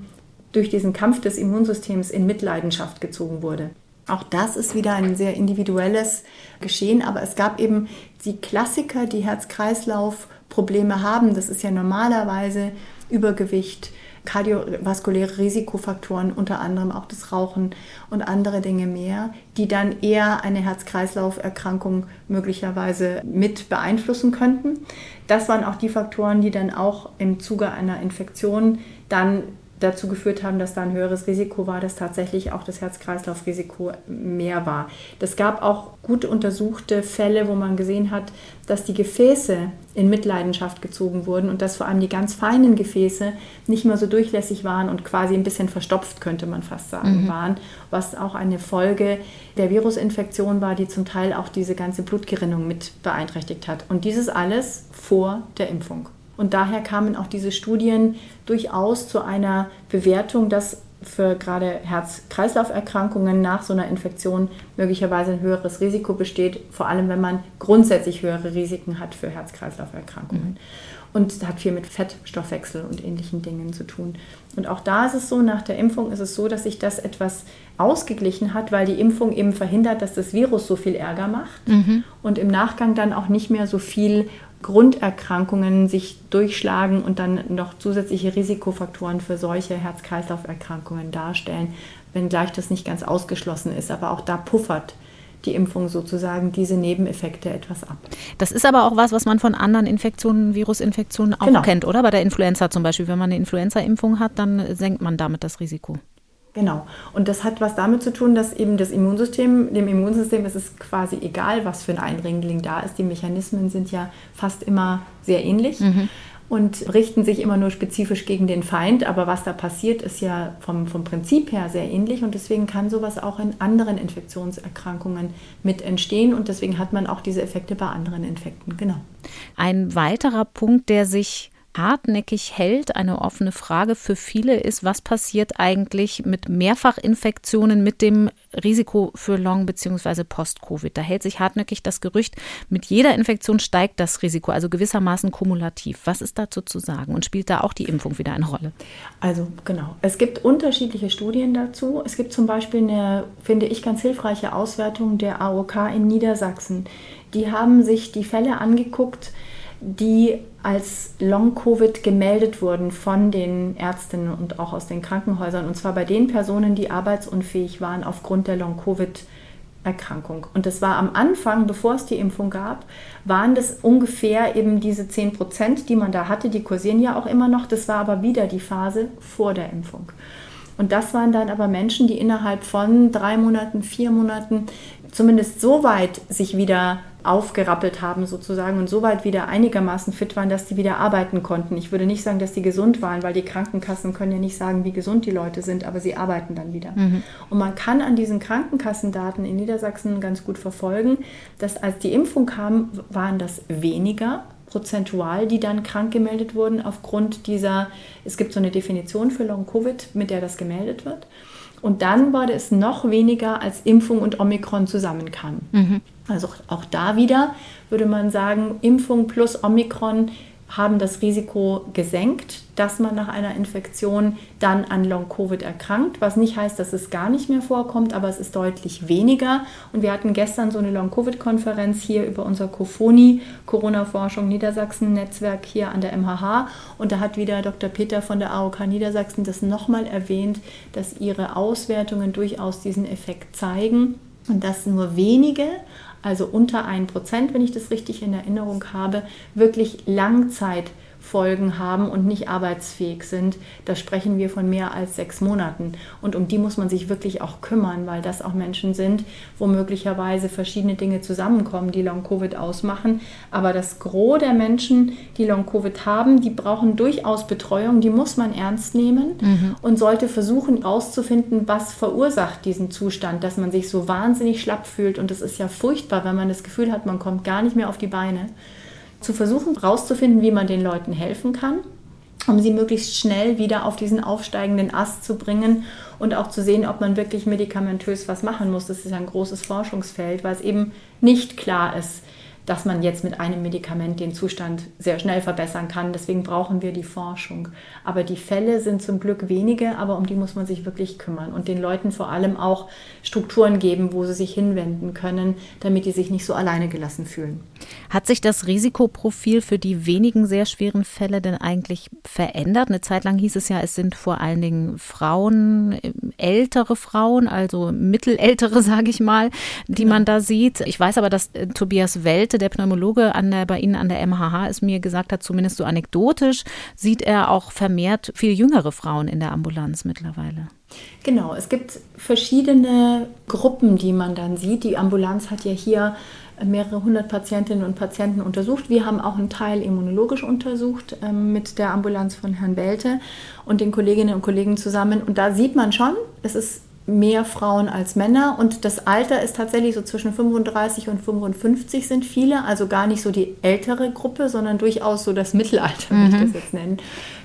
durch diesen Kampf des Immunsystems in Mitleidenschaft gezogen wurde. Auch das ist wieder ein sehr individuelles Geschehen, aber es gab eben die Klassiker, die Herz-Kreislauf-Probleme haben. Das ist ja normalerweise Übergewicht, kardiovaskuläre Risikofaktoren, unter anderem auch das Rauchen und andere Dinge mehr, die dann eher eine Herz-Kreislauf-Erkrankung möglicherweise mit beeinflussen könnten. Das waren auch die Faktoren, die dann auch im Zuge einer Infektion dann dazu geführt haben, dass da ein höheres Risiko war, dass tatsächlich auch das Herz-Kreislauf-Risiko mehr war. Das gab auch gut untersuchte Fälle, wo man gesehen hat, dass die Gefäße in Mitleidenschaft gezogen wurden und dass vor allem die ganz feinen Gefäße nicht mehr so durchlässig waren und quasi ein bisschen verstopft, könnte man fast sagen, mhm. waren, was auch eine Folge der Virusinfektion war, die zum Teil auch diese ganze Blutgerinnung mit beeinträchtigt hat. Und dieses alles vor der Impfung. Und daher kamen auch diese Studien durchaus zu einer Bewertung, dass für gerade Herz-Kreislauf-Erkrankungen nach so einer Infektion möglicherweise ein höheres Risiko besteht, vor allem wenn man grundsätzlich höhere Risiken hat für Herz-Kreislauf-Erkrankungen. Mhm. und hat viel mit Fettstoffwechsel und ähnlichen Dingen zu tun. Und auch da ist es so, nach der Impfung ist es so, dass sich das etwas ausgeglichen hat, weil die Impfung eben verhindert, dass das Virus so viel Ärger macht mhm. und im Nachgang dann auch nicht mehr so viel Grunderkrankungen sich durchschlagen und dann noch zusätzliche Risikofaktoren für solche Herz-Kreislauf-Erkrankungen darstellen, wenngleich das nicht ganz ausgeschlossen ist. Aber auch da puffert die Impfung sozusagen diese Nebeneffekte etwas ab. Das ist aber auch was, was man von anderen Infektionen, Virusinfektionen auch genau. kennt, oder? Bei der Influenza zum Beispiel. Wenn man eine Influenza-Impfung hat, dann senkt man damit das Risiko. Genau. Und das hat was damit zu tun, dass eben das Immunsystem, dem Immunsystem ist es quasi egal, was für ein Eindringling da ist. Die Mechanismen sind ja fast immer sehr ähnlich. Mhm und richten sich immer nur spezifisch gegen den Feind. Aber was da passiert, ist ja vom, vom Prinzip her sehr ähnlich und deswegen kann sowas auch in anderen Infektionserkrankungen mit entstehen und deswegen hat man auch diese Effekte bei anderen Infekten. Genau. Ein weiterer Punkt, der sich hartnäckig hält. Eine offene Frage für viele ist, was passiert eigentlich mit Mehrfachinfektionen mit dem Risiko für Long- bzw. Post-Covid? Da hält sich hartnäckig das Gerücht, mit jeder Infektion steigt das Risiko, also gewissermaßen kumulativ. Was ist dazu zu sagen und spielt da auch die Impfung wieder eine Rolle? Also genau, es gibt unterschiedliche Studien dazu. Es gibt zum Beispiel eine, finde ich, ganz hilfreiche Auswertung der AOK in Niedersachsen. Die haben sich die Fälle angeguckt, die als Long-Covid gemeldet wurden von den Ärztinnen und auch aus den Krankenhäusern. Und zwar bei den Personen, die arbeitsunfähig waren aufgrund der Long-Covid-Erkrankung. Und das war am Anfang, bevor es die Impfung gab, waren das ungefähr eben diese 10 Prozent, die man da hatte. Die kursieren ja auch immer noch. Das war aber wieder die Phase vor der Impfung. Und das waren dann aber Menschen, die innerhalb von drei Monaten, vier Monaten zumindest so weit sich wieder aufgerappelt haben sozusagen und so weit wieder einigermaßen fit waren, dass die wieder arbeiten konnten. Ich würde nicht sagen, dass die gesund waren, weil die Krankenkassen können ja nicht sagen, wie gesund die Leute sind, aber sie arbeiten dann wieder. Mhm. Und man kann an diesen Krankenkassendaten in Niedersachsen ganz gut verfolgen, dass als die Impfung kam, waren das weniger prozentual, die dann krank gemeldet wurden aufgrund dieser, es gibt so eine Definition für Long-Covid, mit der das gemeldet wird. Und dann war es noch weniger, als Impfung und Omikron zusammenkamen. Mhm. Also auch da wieder würde man sagen, Impfung plus Omikron haben das Risiko gesenkt, dass man nach einer Infektion dann an Long-Covid erkrankt, was nicht heißt, dass es gar nicht mehr vorkommt, aber es ist deutlich weniger. Und wir hatten gestern so eine Long-Covid-Konferenz hier über unser COFONI, Corona-Forschung Niedersachsen-Netzwerk hier an der MHH. Und da hat wieder Dr. Peter von der AOK Niedersachsen das nochmal erwähnt, dass ihre Auswertungen durchaus diesen Effekt zeigen und dass nur wenige, also unter 1%, wenn ich das richtig in Erinnerung habe, wirklich Langzeit Folgen haben und nicht arbeitsfähig sind, da sprechen wir von mehr als sechs Monaten. Und um die muss man sich wirklich auch kümmern, weil das auch Menschen sind, wo möglicherweise verschiedene Dinge zusammenkommen, die Long-Covid ausmachen. Aber das Gros der Menschen, die Long-Covid haben, die brauchen durchaus Betreuung, die muss man ernst nehmen mhm. und sollte versuchen herauszufinden, was verursacht diesen Zustand, dass man sich so wahnsinnig schlapp fühlt. Und es ist ja furchtbar, wenn man das Gefühl hat, man kommt gar nicht mehr auf die Beine zu versuchen herauszufinden, wie man den Leuten helfen kann, um sie möglichst schnell wieder auf diesen aufsteigenden Ast zu bringen und auch zu sehen, ob man wirklich medikamentös was machen muss. Das ist ein großes Forschungsfeld, weil es eben nicht klar ist, dass man jetzt mit einem Medikament den Zustand sehr schnell verbessern kann. Deswegen brauchen wir die Forschung. Aber die Fälle sind zum Glück wenige, aber um die muss man sich wirklich kümmern und den Leuten vor allem auch Strukturen geben, wo sie sich hinwenden können, damit die sich nicht so alleine gelassen fühlen. Hat sich das Risikoprofil für die wenigen sehr schweren Fälle denn eigentlich verändert? Eine Zeit lang hieß es ja, es sind vor allen Dingen Frauen, ältere Frauen, also mittelältere, sage ich mal, die genau. man da sieht. Ich weiß aber, dass äh, Tobias Welt Malte, der Pneumologe an der, bei Ihnen an der MHH, es mir gesagt hat, zumindest so anekdotisch, sieht er auch vermehrt viel jüngere Frauen in der Ambulanz mittlerweile. Genau, es gibt verschiedene Gruppen, die man dann sieht. Die Ambulanz hat ja hier mehrere hundert Patientinnen und Patienten untersucht. Wir haben auch einen Teil immunologisch untersucht ähm, mit der Ambulanz von Herrn Belte und den Kolleginnen und Kollegen zusammen. Und da sieht man schon, es ist mehr Frauen als Männer und das Alter ist tatsächlich so zwischen 35 und 55 sind viele, also gar nicht so die ältere Gruppe, sondern durchaus so das Mittelalter, mhm. würde ich das jetzt nennen,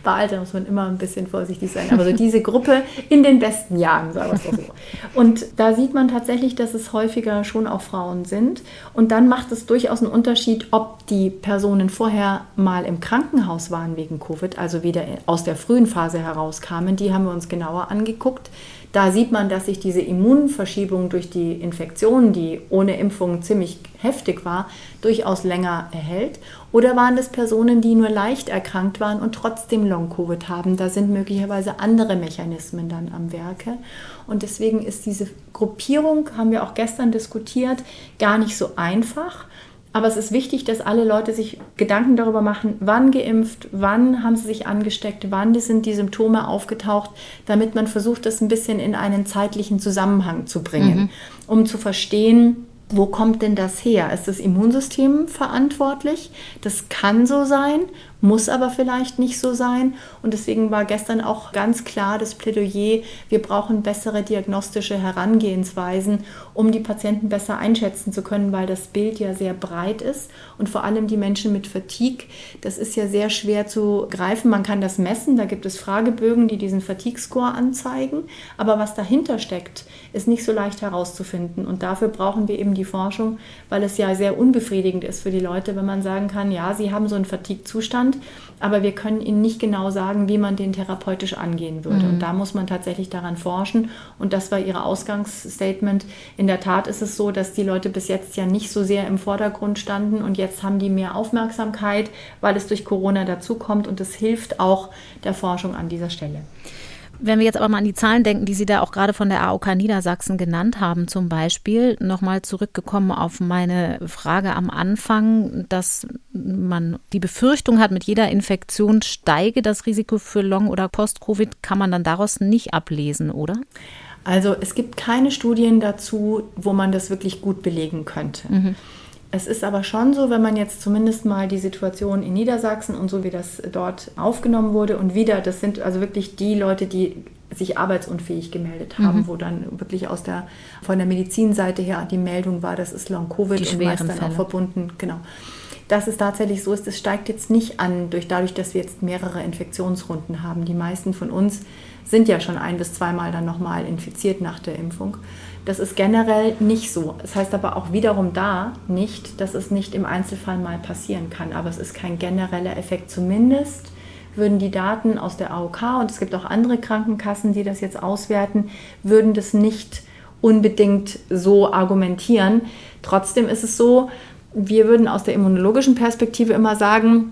Bei Alter muss man immer ein bisschen vorsichtig sein. Aber so diese Gruppe in den besten Jahren, sagen wir es so. Und da sieht man tatsächlich, dass es häufiger schon auch Frauen sind. Und dann macht es durchaus einen Unterschied, ob die Personen vorher mal im Krankenhaus waren wegen Covid, also wieder aus der frühen Phase herauskamen. Die haben wir uns genauer angeguckt. Da sieht man, dass sich diese Immunverschiebung durch die Infektion, die ohne Impfung ziemlich heftig war, durchaus länger erhält. Oder waren es Personen, die nur leicht erkrankt waren und trotzdem Long-Covid haben? Da sind möglicherweise andere Mechanismen dann am Werke. Und deswegen ist diese Gruppierung, haben wir auch gestern diskutiert, gar nicht so einfach. Aber es ist wichtig, dass alle Leute sich Gedanken darüber machen, wann geimpft, wann haben sie sich angesteckt, wann sind die Symptome aufgetaucht, damit man versucht, das ein bisschen in einen zeitlichen Zusammenhang zu bringen, mhm. um zu verstehen, wo kommt denn das her? Ist das Immunsystem verantwortlich? Das kann so sein muss aber vielleicht nicht so sein. Und deswegen war gestern auch ganz klar das Plädoyer, wir brauchen bessere diagnostische Herangehensweisen, um die Patienten besser einschätzen zu können, weil das Bild ja sehr breit ist. Und vor allem die Menschen mit Fatigue, das ist ja sehr schwer zu greifen. Man kann das messen, da gibt es Fragebögen, die diesen Fatigue-Score anzeigen. Aber was dahinter steckt, ist nicht so leicht herauszufinden. Und dafür brauchen wir eben die Forschung, weil es ja sehr unbefriedigend ist für die Leute, wenn man sagen kann, ja, sie haben so einen Fatigue-Zustand Zustand, aber wir können Ihnen nicht genau sagen, wie man den therapeutisch angehen würde. Mhm. Und da muss man tatsächlich daran forschen. Und das war Ihr Ausgangsstatement. In der Tat ist es so, dass die Leute bis jetzt ja nicht so sehr im Vordergrund standen und jetzt haben die mehr Aufmerksamkeit, weil es durch Corona dazukommt und es hilft auch der Forschung an dieser Stelle. Wenn wir jetzt aber mal an die Zahlen denken, die Sie da auch gerade von der AOK Niedersachsen genannt haben, zum Beispiel, nochmal zurückgekommen auf meine Frage am Anfang, dass man die Befürchtung hat, mit jeder Infektion steige das Risiko für Long- oder Post-Covid, kann man dann daraus nicht ablesen, oder? Also es gibt keine Studien dazu, wo man das wirklich gut belegen könnte. Mhm. Es ist aber schon so, wenn man jetzt zumindest mal die Situation in Niedersachsen und so wie das dort aufgenommen wurde und wieder, das sind also wirklich die Leute, die sich arbeitsunfähig gemeldet haben, mhm. wo dann wirklich aus der von der Medizinseite her die Meldung war, das ist Long Covid die und meist dann Fälle. auch verbunden, genau. Dass es tatsächlich so ist, es steigt jetzt nicht an, durch dadurch, dass wir jetzt mehrere Infektionsrunden haben. Die meisten von uns sind ja schon ein bis zweimal dann nochmal infiziert nach der Impfung. Das ist generell nicht so. Das heißt aber auch wiederum da nicht, dass es nicht im Einzelfall mal passieren kann. Aber es ist kein genereller Effekt. Zumindest würden die Daten aus der AOK und es gibt auch andere Krankenkassen, die das jetzt auswerten, würden das nicht unbedingt so argumentieren. Trotzdem ist es so, wir würden aus der immunologischen Perspektive immer sagen,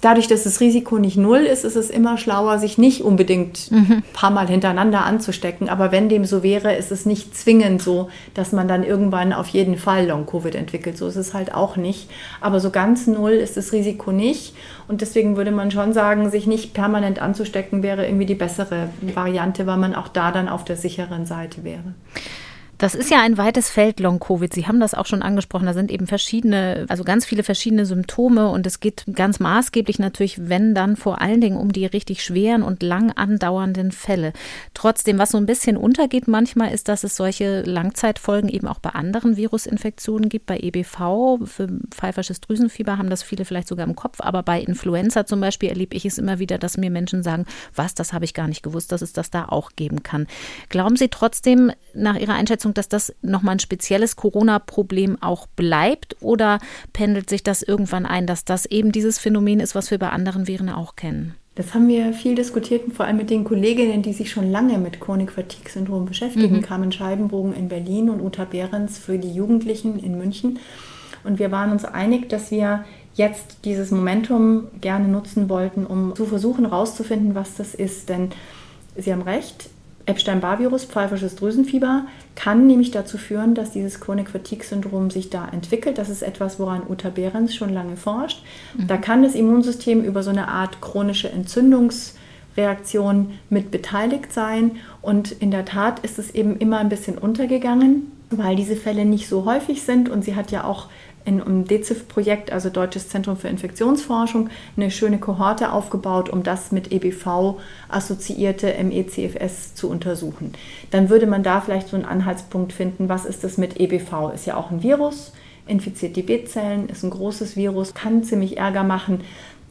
dadurch, dass das Risiko nicht null ist, ist es immer schlauer, sich nicht unbedingt mhm. ein paar Mal hintereinander anzustecken. Aber wenn dem so wäre, ist es nicht zwingend so, dass man dann irgendwann auf jeden Fall Long-Covid entwickelt. So ist es halt auch nicht. Aber so ganz null ist das Risiko nicht. Und deswegen würde man schon sagen, sich nicht permanent anzustecken, wäre irgendwie die bessere Variante, weil man auch da dann auf der sicheren Seite wäre. Das ist ja ein weites Feld, Long-Covid. Sie haben das auch schon angesprochen. Da sind eben verschiedene, also ganz viele verschiedene Symptome und es geht ganz maßgeblich natürlich, wenn dann vor allen Dingen um die richtig schweren und lang andauernden Fälle. Trotzdem, was so ein bisschen untergeht manchmal, ist, dass es solche Langzeitfolgen eben auch bei anderen Virusinfektionen gibt. Bei EBV, für pfeifersches Drüsenfieber haben das viele vielleicht sogar im Kopf, aber bei Influenza zum Beispiel erlebe ich es immer wieder, dass mir Menschen sagen, was, das habe ich gar nicht gewusst, dass es das da auch geben kann. Glauben Sie trotzdem nach Ihrer Einschätzung, Einschätzung, dass das nochmal ein spezielles Corona-Problem auch bleibt oder pendelt sich das irgendwann ein, dass das eben dieses Phänomen ist, was wir bei anderen Viren auch kennen? Das haben wir viel diskutiert, vor allem mit den Kolleginnen, die sich schon lange mit Chronik-Fatigue-Syndrom beschäftigen. Mhm. Carmen Scheibenbogen in Berlin und Uta Behrens für die Jugendlichen in München. Und wir waren uns einig, dass wir jetzt dieses Momentum gerne nutzen wollten, um zu versuchen herauszufinden, was das ist. Denn Sie haben recht, Epstein-Barr-Virus, pfeifisches Drüsenfieber, kann nämlich dazu führen, dass dieses Chronic Fatigue-Syndrom sich da entwickelt. Das ist etwas, woran Uta Behrens schon lange forscht. Mhm. Da kann das Immunsystem über so eine Art chronische Entzündungsreaktion mit beteiligt sein. Und in der Tat ist es eben immer ein bisschen untergegangen, weil diese Fälle nicht so häufig sind. Und sie hat ja auch in einem DEZIF-Projekt, also Deutsches Zentrum für Infektionsforschung, eine schöne Kohorte aufgebaut, um das mit EBV assoziierte MECFS zu untersuchen. Dann würde man da vielleicht so einen Anhaltspunkt finden, was ist das mit EBV? Ist ja auch ein Virus, infiziert die B-Zellen, ist ein großes Virus, kann ziemlich Ärger machen.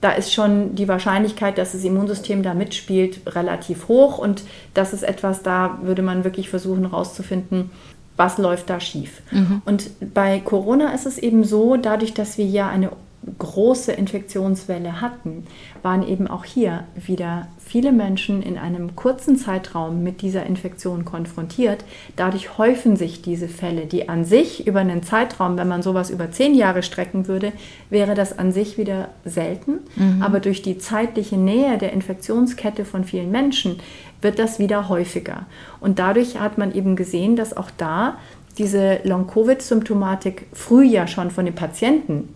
da ist schon die Wahrscheinlichkeit, dass das Immunsystem da mitspielt, relativ hoch. Und das ist etwas, da würde man wirklich versuchen herauszufinden, was läuft da schief. Mhm. Und bei Corona ist es eben so, dadurch, dass wir ja eine große Infektionswelle hatten, waren eben auch hier wieder viele Menschen in einem kurzen Zeitraum mit dieser Infektion konfrontiert. Dadurch häufen sich diese Fälle, die an sich über einen Zeitraum, wenn man sowas über zehn Jahre strecken würde, wäre das an sich wieder selten. Mhm. Aber durch die zeitliche Nähe der Infektionskette von vielen Menschen wird das wieder häufiger. Und dadurch hat man eben gesehen, dass auch da diese Long-Covid-Symptomatik früh ja schon von den Patienten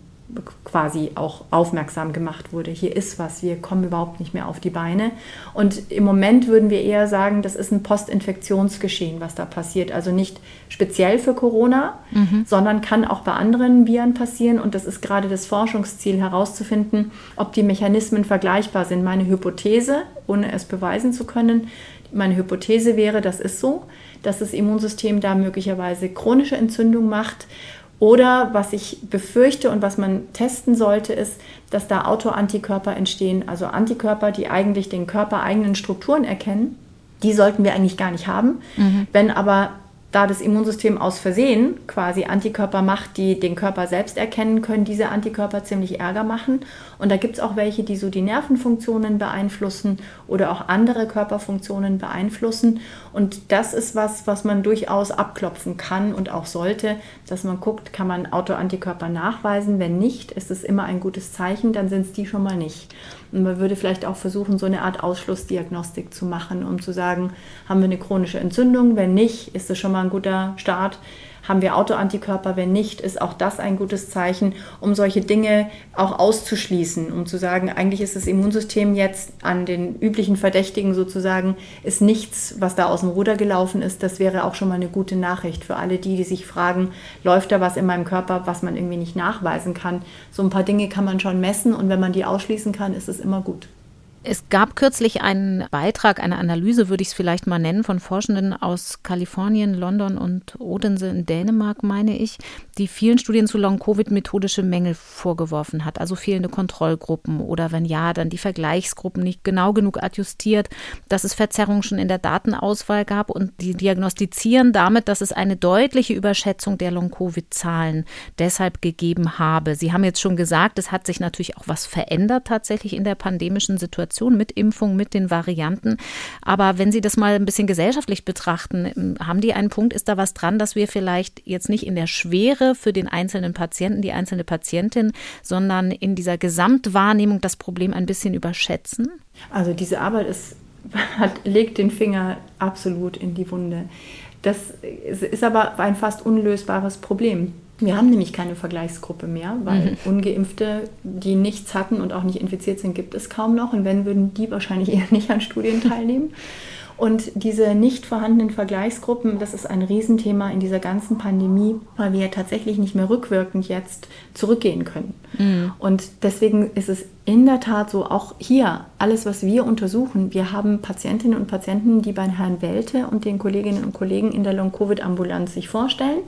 quasi auch aufmerksam gemacht wurde. Hier ist was, wir kommen überhaupt nicht mehr auf die Beine. Und im Moment würden wir eher sagen, das ist ein Postinfektionsgeschehen, was da passiert. Also nicht speziell für Corona, mhm. sondern kann auch bei anderen Viren passieren. Und das ist gerade das Forschungsziel herauszufinden, ob die Mechanismen vergleichbar sind. Meine Hypothese, ohne es beweisen zu können, meine Hypothese wäre, das ist so, dass das Immunsystem da möglicherweise chronische Entzündung macht oder was ich befürchte und was man testen sollte, ist, dass da Autoantikörper entstehen, also Antikörper, die eigentlich den körpereigenen Strukturen erkennen. Die sollten wir eigentlich gar nicht haben. Mhm. Wenn aber da das Immunsystem aus Versehen quasi Antikörper macht, die den Körper selbst erkennen, können diese Antikörper ziemlich Ärger machen. Und da gibt es auch welche, die so die Nervenfunktionen beeinflussen oder auch andere Körperfunktionen beeinflussen. Und das ist was, was man durchaus abklopfen kann und auch sollte, dass man guckt, kann man Autoantikörper nachweisen. Wenn nicht, ist es immer ein gutes Zeichen, dann sind es die schon mal nicht. Und man würde vielleicht auch versuchen, so eine Art Ausschlussdiagnostik zu machen, um zu sagen, haben wir eine chronische Entzündung? Wenn nicht, ist es schon mal ein guter Start haben wir Autoantikörper, wenn nicht, ist auch das ein gutes Zeichen, um solche Dinge auch auszuschließen, um zu sagen, eigentlich ist das Immunsystem jetzt an den üblichen Verdächtigen sozusagen, ist nichts, was da aus dem Ruder gelaufen ist. Das wäre auch schon mal eine gute Nachricht für alle die, die sich fragen, läuft da was in meinem Körper, was man irgendwie nicht nachweisen kann. So ein paar Dinge kann man schon messen und wenn man die ausschließen kann, ist es immer gut. Es gab kürzlich einen Beitrag, eine Analyse, würde ich es vielleicht mal nennen, von Forschenden aus Kalifornien, London und Odense in Dänemark, meine ich, die vielen Studien zu Long-Covid methodische Mängel vorgeworfen hat, also fehlende Kontrollgruppen oder wenn ja, dann die Vergleichsgruppen nicht genau genug adjustiert, dass es Verzerrungen schon in der Datenauswahl gab und die diagnostizieren damit, dass es eine deutliche Überschätzung der Long-Covid-Zahlen deshalb gegeben habe. Sie haben jetzt schon gesagt, es hat sich natürlich auch was verändert tatsächlich in der pandemischen Situation. Situation mit Impfung, mit den Varianten. Aber wenn Sie das mal ein bisschen gesellschaftlich betrachten, ähm, haben die einen Punkt, ist da was dran, dass wir vielleicht jetzt nicht in der Schwere für den einzelnen Patienten, die einzelne Patientin, sondern in dieser Gesamtwahrnehmung das Problem ein bisschen überschätzen? Also diese Arbeit ist, hat, legt den Finger absolut in die Wunde. Das ist aber ein fast unlösbares Problem. Wir haben nämlich keine Vergleichsgruppe mehr, weil mhm. ungeimpfte, die nichts hatten und auch nicht infiziert sind, gibt es kaum noch. Und wenn, würden die wahrscheinlich eher nicht an Studien teilnehmen. Und diese nicht vorhandenen Vergleichsgruppen, das ist ein Riesenthema in dieser ganzen Pandemie, weil wir ja tatsächlich nicht mehr rückwirkend jetzt zurückgehen können. Mhm. Und deswegen ist es in der Tat so, auch hier, alles, was wir untersuchen, wir haben Patientinnen und Patienten, die bei Herrn Welte und den Kolleginnen und Kollegen in der Long-Covid-Ambulanz sich vorstellen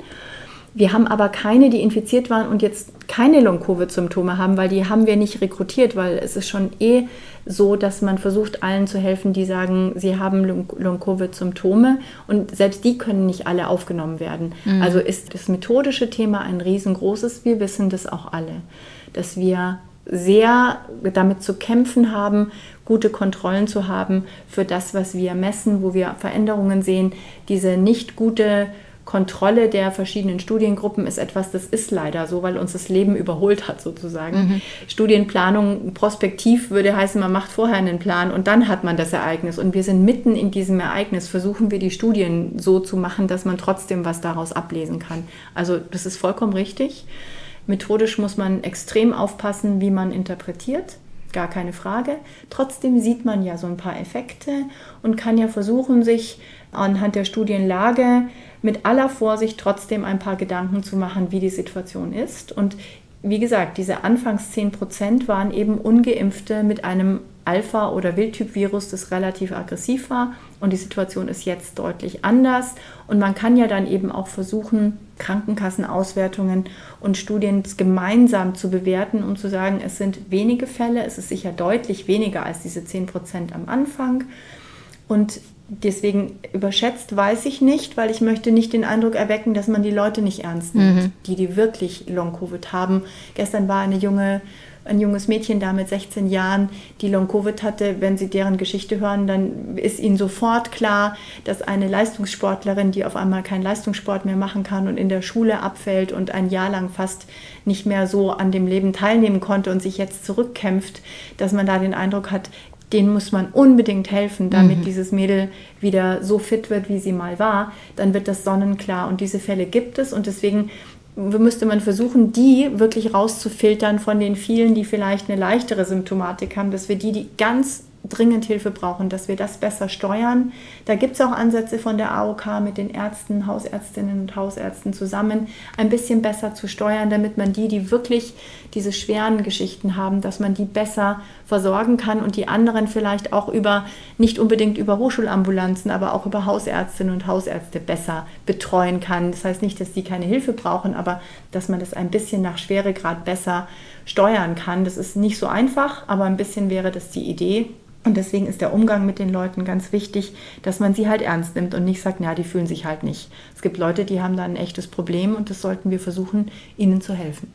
wir haben aber keine, die infiziert waren und jetzt keine Long-Covid-Symptome haben, weil die haben wir nicht rekrutiert, weil es ist schon eh so, dass man versucht, allen zu helfen, die sagen, sie haben Long-Covid-Symptome und selbst die können nicht alle aufgenommen werden. Mhm. Also ist das methodische Thema ein riesengroßes. Wir wissen das auch alle, dass wir sehr damit zu kämpfen haben, gute Kontrollen zu haben für das, was wir messen, wo wir Veränderungen sehen, diese nicht gute Kontrolle der verschiedenen Studiengruppen ist etwas, das ist leider so, weil uns das Leben überholt hat sozusagen. Mhm. Studienplanung prospektiv würde heißen, man macht vorher einen Plan und dann hat man das Ereignis. Und wir sind mitten in diesem Ereignis, versuchen wir die Studien so zu machen, dass man trotzdem was daraus ablesen kann. Also das ist vollkommen richtig. Methodisch muss man extrem aufpassen, wie man interpretiert gar keine Frage. Trotzdem sieht man ja so ein paar Effekte und kann ja versuchen, sich anhand der Studienlage mit aller Vorsicht trotzdem ein paar Gedanken zu machen, wie die Situation ist. Und wie gesagt, diese anfangs 10 Prozent waren eben ungeimpfte mit einem Alpha- oder Wildtyp-Virus, das relativ aggressiv war. Und die Situation ist jetzt deutlich anders. Und man kann ja dann eben auch versuchen, Krankenkassenauswertungen und Studien gemeinsam zu bewerten, um zu sagen, es sind wenige Fälle, es ist sicher deutlich weniger als diese 10 Prozent am Anfang. Und deswegen überschätzt weiß ich nicht, weil ich möchte nicht den Eindruck erwecken, dass man die Leute nicht ernst nimmt, mhm. die, die wirklich Long-Covid haben. Gestern war eine junge ein junges Mädchen da mit 16 Jahren, die Long-Covid hatte, wenn Sie deren Geschichte hören, dann ist Ihnen sofort klar, dass eine Leistungssportlerin, die auf einmal keinen Leistungssport mehr machen kann und in der Schule abfällt und ein Jahr lang fast nicht mehr so an dem Leben teilnehmen konnte und sich jetzt zurückkämpft, dass man da den Eindruck hat, denen muss man unbedingt helfen, damit mhm. dieses Mädel wieder so fit wird, wie sie mal war, dann wird das sonnenklar. Und diese Fälle gibt es und deswegen müsste man versuchen, die wirklich rauszufiltern von den vielen, die vielleicht eine leichtere Symptomatik haben, dass wir die, die ganz dringend Hilfe brauchen, dass wir das besser steuern. Da gibt es auch Ansätze von der AOK mit den Ärzten, Hausärztinnen und Hausärzten zusammen, ein bisschen besser zu steuern, damit man die, die wirklich diese schweren Geschichten haben, dass man die besser versorgen kann und die anderen vielleicht auch über, nicht unbedingt über Hochschulambulanzen, aber auch über Hausärztinnen und Hausärzte besser betreuen kann. Das heißt nicht, dass die keine Hilfe brauchen, aber dass man das ein bisschen nach Schweregrad besser steuern kann. Das ist nicht so einfach, aber ein bisschen wäre das die Idee. Und deswegen ist der Umgang mit den Leuten ganz wichtig, dass man sie halt ernst nimmt und nicht sagt, na, die fühlen sich halt nicht. Es gibt Leute, die haben da ein echtes Problem und das sollten wir versuchen, ihnen zu helfen.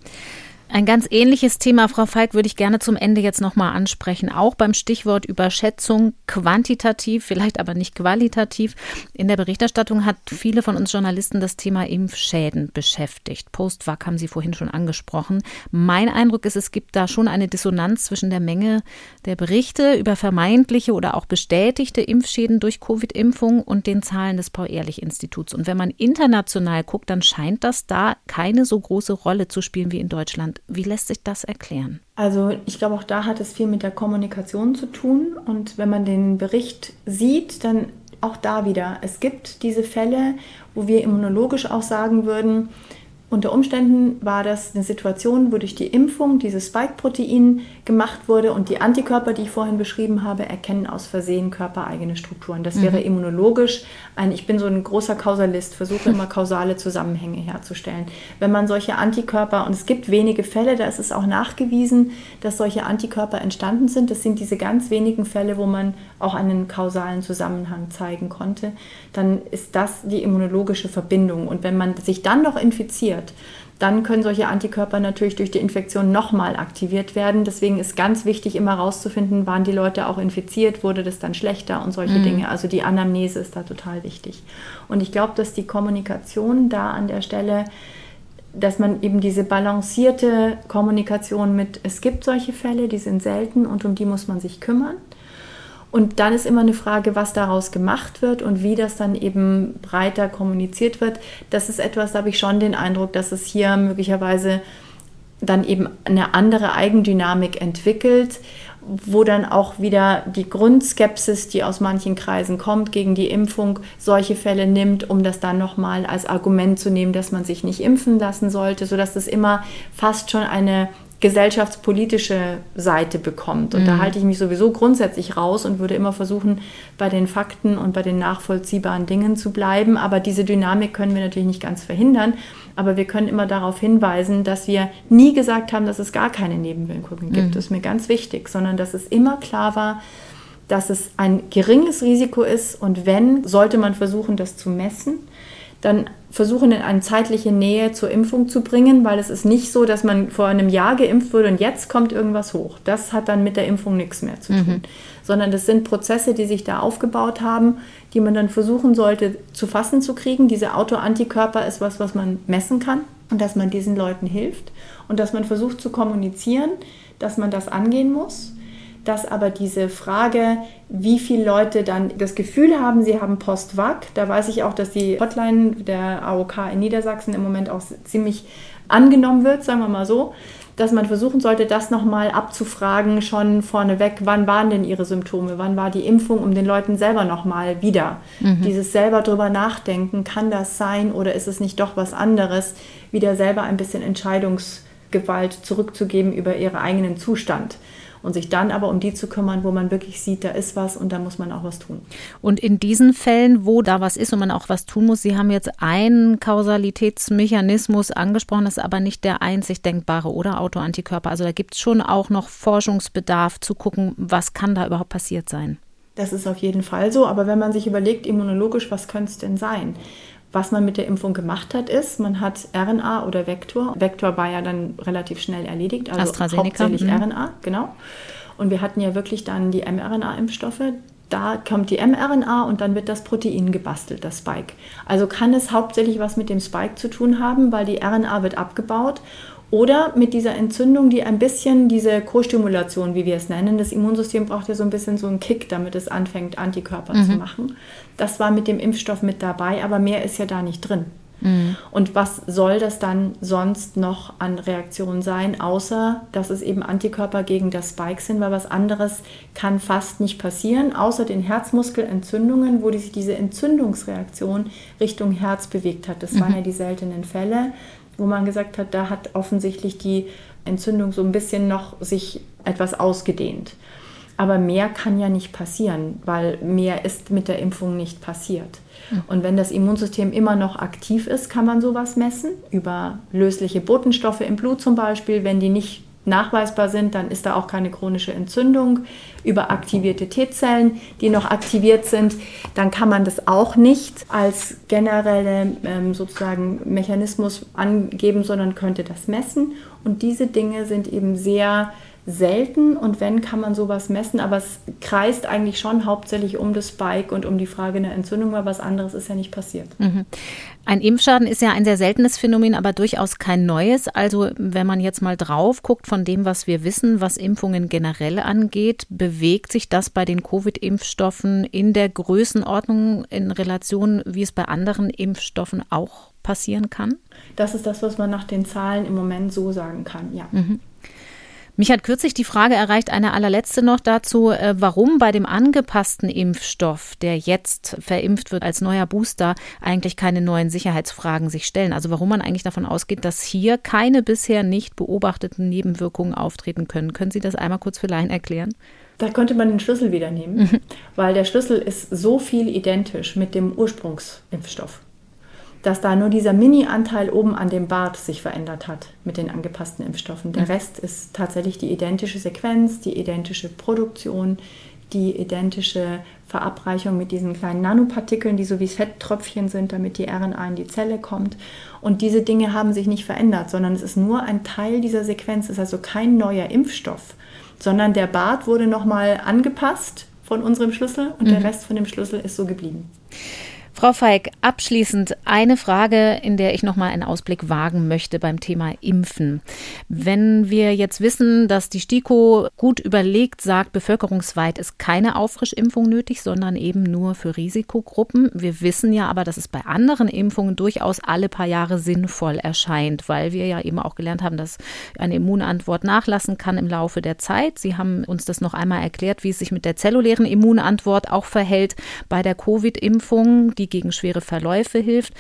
Ein ganz ähnliches Thema, Frau Falk, würde ich gerne zum Ende jetzt nochmal ansprechen. Auch beim Stichwort Überschätzung, quantitativ, vielleicht aber nicht qualitativ. In der Berichterstattung hat viele von uns Journalisten das Thema Impfschäden beschäftigt. Postvac haben Sie vorhin schon angesprochen. Mein Eindruck ist, es gibt da schon eine Dissonanz zwischen der Menge der Berichte über vermeintliche oder auch bestätigte Impfschäden durch Covid-Impfung und den Zahlen des Paul-Ehrlich-Instituts. Und wenn man international guckt, dann scheint das da keine so große Rolle zu spielen wie in Deutschland. Wie lässt sich das erklären? Also ich glaube, auch da hat es viel mit der Kommunikation zu tun. Und wenn man den Bericht sieht, dann auch da wieder. Es gibt diese Fälle, wo wir immunologisch auch sagen würden, unter Umständen war das eine Situation, wo durch die Impfung dieses Spike-Protein gemacht wurde und die Antikörper, die ich vorhin beschrieben habe, erkennen aus Versehen körpereigene Strukturen. Das mhm. wäre immunologisch ein, ich bin so ein großer Kausalist, versuche immer kausale Zusammenhänge herzustellen. Wenn man solche Antikörper, und es gibt wenige Fälle, da ist es auch nachgewiesen, dass solche Antikörper entstanden sind. Das sind diese ganz wenigen Fälle, wo man auch einen kausalen Zusammenhang zeigen konnte. Dann ist das die immunologische Verbindung. Und wenn man sich dann noch infiziert. Dann können solche Antikörper natürlich durch die Infektion nochmal aktiviert werden. Deswegen ist ganz wichtig, immer herauszufinden, waren die Leute auch infiziert, wurde das dann schlechter und solche mhm. Dinge. Also die Anamnese ist da total wichtig. Und ich glaube, dass die Kommunikation da an der Stelle dass man eben diese balancierte Kommunikation mit, es gibt solche Fälle, die sind selten und um die muss man sich kümmern. Und dann ist immer eine Frage, was daraus gemacht wird und wie das dann eben breiter kommuniziert wird. Das ist etwas, da habe ich schon den Eindruck, dass es hier möglicherweise dann eben eine andere Eigendynamik entwickelt, wo dann auch wieder die Grundskepsis, die aus manchen Kreisen kommt gegen die Impfung, solche Fälle nimmt, um das dann nochmal als Argument zu nehmen, dass man sich nicht impfen lassen sollte, sodass das immer fast schon eine gesellschaftspolitische Seite bekommt. Und mhm. da halte ich mich sowieso grundsätzlich raus und würde immer versuchen, bei den Fakten und bei den nachvollziehbaren Dingen zu bleiben. Aber diese Dynamik können wir natürlich nicht ganz verhindern. Aber wir können immer darauf hinweisen, dass wir nie gesagt haben, dass es gar keine Nebenwirkungen gibt. Mhm. Das ist mir ganz wichtig, sondern dass es immer klar war, dass es ein geringes Risiko ist und wenn, sollte man versuchen, das zu messen dann versuchen, in eine zeitliche Nähe zur Impfung zu bringen, weil es ist nicht so, dass man vor einem Jahr geimpft wurde und jetzt kommt irgendwas hoch. Das hat dann mit der Impfung nichts mehr zu tun, mhm. sondern das sind Prozesse, die sich da aufgebaut haben, die man dann versuchen sollte zu fassen zu kriegen. Diese Autoantikörper ist was, was man messen kann und dass man diesen Leuten hilft und dass man versucht zu kommunizieren, dass man das angehen muss dass aber diese Frage, wie viele Leute dann das Gefühl haben, sie haben Post-Vac, da weiß ich auch, dass die Hotline der AOK in Niedersachsen im Moment auch ziemlich angenommen wird, sagen wir mal so, dass man versuchen sollte, das nochmal abzufragen, schon vorneweg, wann waren denn ihre Symptome, wann war die Impfung, um den Leuten selber nochmal wieder mhm. dieses selber drüber nachdenken, kann das sein oder ist es nicht doch was anderes, wieder selber ein bisschen Entscheidungsgewalt zurückzugeben über ihren eigenen Zustand. Und sich dann aber um die zu kümmern, wo man wirklich sieht, da ist was und da muss man auch was tun. Und in diesen Fällen, wo da was ist und man auch was tun muss, Sie haben jetzt einen Kausalitätsmechanismus angesprochen, das ist aber nicht der einzig denkbare, oder Autoantikörper. Also da gibt es schon auch noch Forschungsbedarf zu gucken, was kann da überhaupt passiert sein. Das ist auf jeden Fall so, aber wenn man sich überlegt, immunologisch, was könnte es denn sein? Was man mit der Impfung gemacht hat, ist, man hat RNA oder Vektor. Vektor war ja dann relativ schnell erledigt, also hauptsächlich mhm. RNA, genau. Und wir hatten ja wirklich dann die mRNA-Impfstoffe. Da kommt die mRNA und dann wird das Protein gebastelt, das Spike. Also kann es hauptsächlich was mit dem Spike zu tun haben, weil die RNA wird abgebaut oder mit dieser Entzündung, die ein bisschen diese Co-Stimulation, wie wir es nennen, das Immunsystem braucht ja so ein bisschen so einen Kick, damit es anfängt, Antikörper mhm. zu machen. Das war mit dem Impfstoff mit dabei, aber mehr ist ja da nicht drin. Mhm. Und was soll das dann sonst noch an Reaktionen sein, außer dass es eben Antikörper gegen das Spike sind, weil was anderes kann fast nicht passieren, außer den Herzmuskelentzündungen, wo sich diese Entzündungsreaktion Richtung Herz bewegt hat. Das mhm. waren ja die seltenen Fälle wo man gesagt hat, da hat offensichtlich die Entzündung so ein bisschen noch sich etwas ausgedehnt. Aber mehr kann ja nicht passieren, weil mehr ist mit der Impfung nicht passiert. Hm. Und wenn das Immunsystem immer noch aktiv ist, kann man sowas messen über lösliche Botenstoffe im Blut zum Beispiel. Wenn die nicht nachweisbar sind, dann ist da auch keine chronische Entzündung. Über aktivierte T-Zellen, die noch aktiviert sind, dann kann man das auch nicht als generelle ähm, sozusagen Mechanismus angeben, sondern könnte das messen. Und diese Dinge sind eben sehr selten und wenn, kann man sowas messen, aber es kreist eigentlich schon hauptsächlich um das Spike und um die Frage einer Entzündung, weil was anderes ist ja nicht passiert. Mhm. Ein Impfschaden ist ja ein sehr seltenes Phänomen, aber durchaus kein neues. Also wenn man jetzt mal drauf guckt von dem, was wir wissen, was Impfungen generell angeht, bewegt sich das bei den Covid-Impfstoffen in der Größenordnung in Relation, wie es bei anderen Impfstoffen auch passieren kann? Das ist das, was man nach den Zahlen im Moment so sagen kann, ja. Mhm. Mich hat kürzlich die Frage erreicht, eine allerletzte noch dazu, äh, warum bei dem angepassten Impfstoff, der jetzt verimpft wird als neuer Booster, eigentlich keine neuen Sicherheitsfragen sich stellen. Also warum man eigentlich davon ausgeht, dass hier keine bisher nicht beobachteten Nebenwirkungen auftreten können. Können Sie das einmal kurz für Laien erklären? Da könnte man den Schlüssel wieder nehmen, mhm. weil der Schlüssel ist so viel identisch mit dem Ursprungsimpfstoff dass da nur dieser Mini-Anteil oben an dem Bart sich verändert hat mit den angepassten Impfstoffen. Der. Rest ist tatsächlich die identische Sequenz, die identische Produktion, die identische Verabreichung mit diesen kleinen Nanopartikeln, die so wie Fetttröpfchen sind, damit die RNA in die Zelle kommt. Und diese Dinge haben sich nicht verändert, sondern es ist nur ein Teil dieser Sequenz. Es ist also kein neuer Impfstoff, sondern der Bart wurde nochmal angepasst von unserem Schlüssel und mhm. der Rest von dem Schlüssel ist so geblieben. Frau Feig, abschließend eine Frage, in der ich noch mal einen Ausblick wagen möchte beim Thema Impfen. Wenn wir jetzt wissen, dass die STIKO gut überlegt sagt, bevölkerungsweit ist keine Auffrischimpfung nötig, sondern eben nur für Risikogruppen. Wir wissen ja aber, dass es bei anderen Impfungen durchaus alle paar Jahre sinnvoll erscheint, weil wir ja eben auch gelernt haben, dass eine Immunantwort nachlassen kann im Laufe der Zeit. Sie haben uns das noch einmal erklärt, wie es sich mit der zellulären Immunantwort auch verhält bei der Covid-Impfung. Die die gegen schwere Verläufe hilft.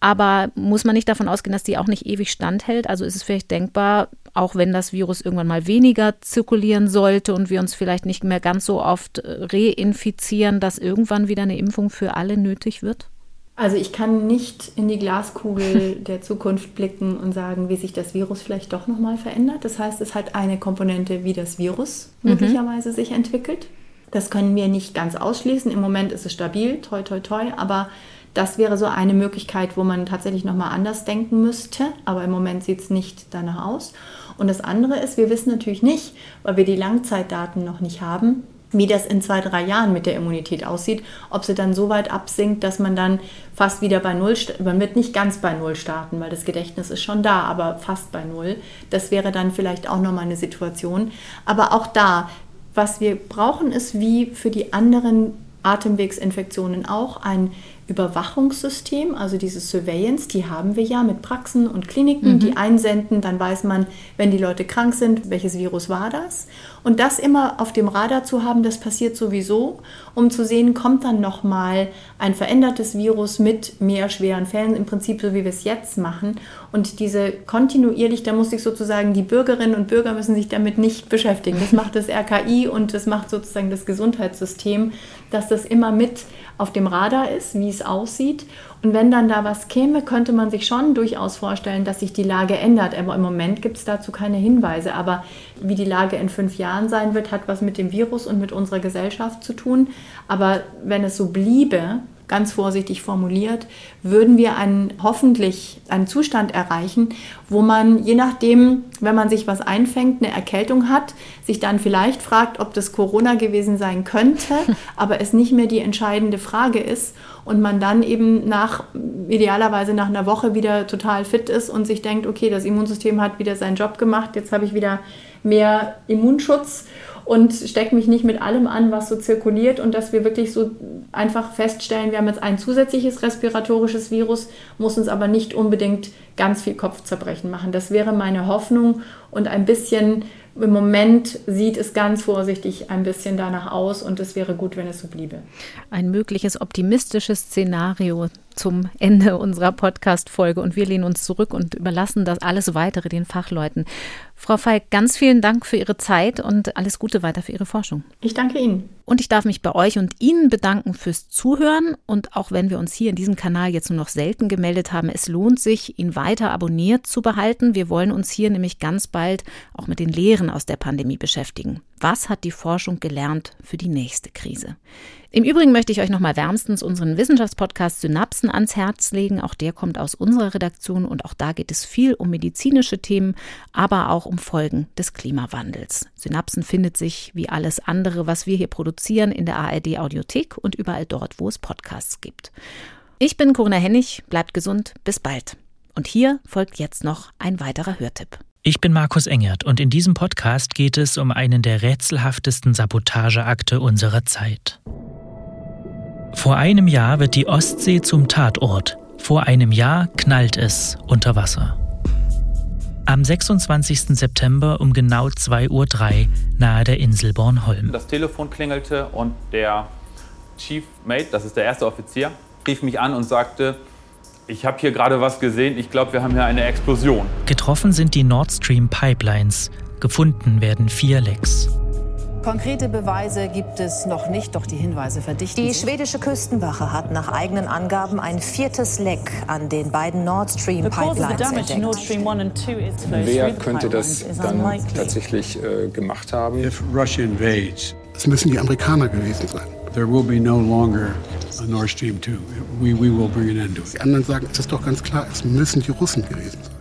Aber muss man nicht davon ausgehen, dass die auch nicht ewig standhält? Also ist es vielleicht denkbar, auch wenn das Virus irgendwann mal weniger zirkulieren sollte und wir uns vielleicht nicht mehr ganz so oft äh, reinfizieren, dass irgendwann wieder eine Impfung für alle nötig wird? Also ich kann nicht in die Glaskugel der Zukunft blicken und sagen, wie sich das Virus vielleicht doch nochmal verändert. Das heißt, es hat eine Komponente, wie das Virus mhm. möglicherweise sich entwickelt. Das können wir nicht ganz ausschließen. Im Moment ist es stabil, toi, toi, toi, aber das wäre so eine Möglichkeit, wo man tatsächlich nochmal anders denken müsste, aber im Moment sieht es nicht danach aus. Und das andere ist, wir wissen natürlich nicht, weil wir die Langzeitdaten noch nicht haben, wie das in zwei, drei Jahren mit der Immunität aussieht, ob sie dann so weit absinkt, dass man dann fast wieder bei Null, man wird nicht ganz bei Null starten, weil das Gedächtnis ist schon da, aber fast bei Null. Das wäre dann vielleicht auch nochmal eine Situation. Aber auch da, was wir brauchen, ist wie für die anderen Atemwegsinfektionen auch ein Überwachungssystem, also dieses Surveillance, die haben wir ja mit Praxen und Kliniken, mhm. die einsenden, dann weiß man, wenn die Leute krank sind, welches Virus war das. Und das immer auf dem Radar zu haben, das passiert sowieso, um zu sehen, kommt dann nochmal ein verändertes Virus mit mehr schweren Fällen, im Prinzip so wie wir es jetzt machen. Und diese kontinuierlich, da muss sich sozusagen die Bürgerinnen und Bürger müssen sich damit nicht beschäftigen. Das macht das RKI und das macht sozusagen das Gesundheitssystem, dass das immer mit auf dem Radar ist, wie es aussieht. Und wenn dann da was käme, könnte man sich schon durchaus vorstellen, dass sich die Lage ändert. Aber im Moment gibt es dazu keine Hinweise. Aber wie die Lage in fünf Jahren sein wird, hat was mit dem Virus und mit unserer Gesellschaft zu tun. Aber wenn es so bliebe, ganz vorsichtig formuliert, würden wir einen, hoffentlich einen Zustand erreichen, wo man, je nachdem, wenn man sich was einfängt, eine Erkältung hat, sich dann vielleicht fragt, ob das Corona gewesen sein könnte, aber es nicht mehr die entscheidende Frage ist und man dann eben nach, idealerweise nach einer Woche wieder total fit ist und sich denkt, okay, das Immunsystem hat wieder seinen Job gemacht, jetzt habe ich wieder mehr Immunschutz und stecke mich nicht mit allem an, was so zirkuliert und dass wir wirklich so einfach feststellen, wir haben jetzt ein zusätzliches respiratorisches Virus, muss uns aber nicht unbedingt ganz viel Kopfzerbrechen machen. Das wäre meine Hoffnung und ein bisschen im Moment sieht es ganz vorsichtig ein bisschen danach aus und es wäre gut, wenn es so bliebe. Ein mögliches optimistisches Szenario zum Ende unserer Podcast-Folge und wir lehnen uns zurück und überlassen das alles weitere den Fachleuten. Frau Falk, ganz vielen Dank für Ihre Zeit und alles Gute weiter für Ihre Forschung. Ich danke Ihnen. Und ich darf mich bei euch und Ihnen bedanken fürs Zuhören. Und auch wenn wir uns hier in diesem Kanal jetzt nur noch selten gemeldet haben, es lohnt sich, ihn weiter abonniert zu behalten. Wir wollen uns hier nämlich ganz bald auch mit den Lehren aus der Pandemie beschäftigen. Was hat die Forschung gelernt für die nächste Krise? Im Übrigen möchte ich euch nochmal wärmstens unseren Wissenschaftspodcast Synapsen ans Herz legen. Auch der kommt aus unserer Redaktion und auch da geht es viel um medizinische Themen, aber auch um Folgen des Klimawandels. Synapsen findet sich wie alles andere, was wir hier produzieren, in der ARD Audiothek und überall dort, wo es Podcasts gibt. Ich bin Corinna Hennig, bleibt gesund, bis bald. Und hier folgt jetzt noch ein weiterer Hörtipp. Ich bin Markus Engert und in diesem Podcast geht es um einen der rätselhaftesten Sabotageakte unserer Zeit. Vor einem Jahr wird die Ostsee zum Tatort. Vor einem Jahr knallt es unter Wasser. Am 26. September um genau 2.03 Uhr nahe der Insel Bornholm. Das Telefon klingelte und der Chief Mate, das ist der erste Offizier, rief mich an und sagte, ich habe hier gerade was gesehen, ich glaube, wir haben hier eine Explosion. Getroffen sind die Nord Stream Pipelines, gefunden werden vier Lecks. Konkrete Beweise gibt es noch nicht, doch die Hinweise verdichten Die schwedische Küstenwache hat nach eigenen Angaben ein viertes Leck an den beiden Nord Stream Pipelines entdeckt. Wer könnte das dann tatsächlich äh, gemacht haben? Es müssen die Amerikaner gewesen sein. There will be no longer a Nord Stream 2. We, we will bring an end to it. Die anderen sagen, es ist doch ganz klar, es müssen die Russen gewesen sein.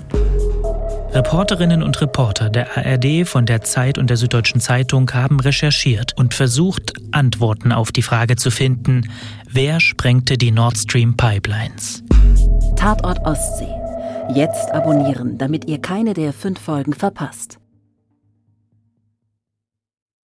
Reporterinnen und Reporter der ARD, von der Zeit und der Süddeutschen Zeitung haben recherchiert und versucht, Antworten auf die Frage zu finden, wer sprengte die Nord Stream Pipelines? Tatort Ostsee. Jetzt abonnieren, damit ihr keine der fünf Folgen verpasst.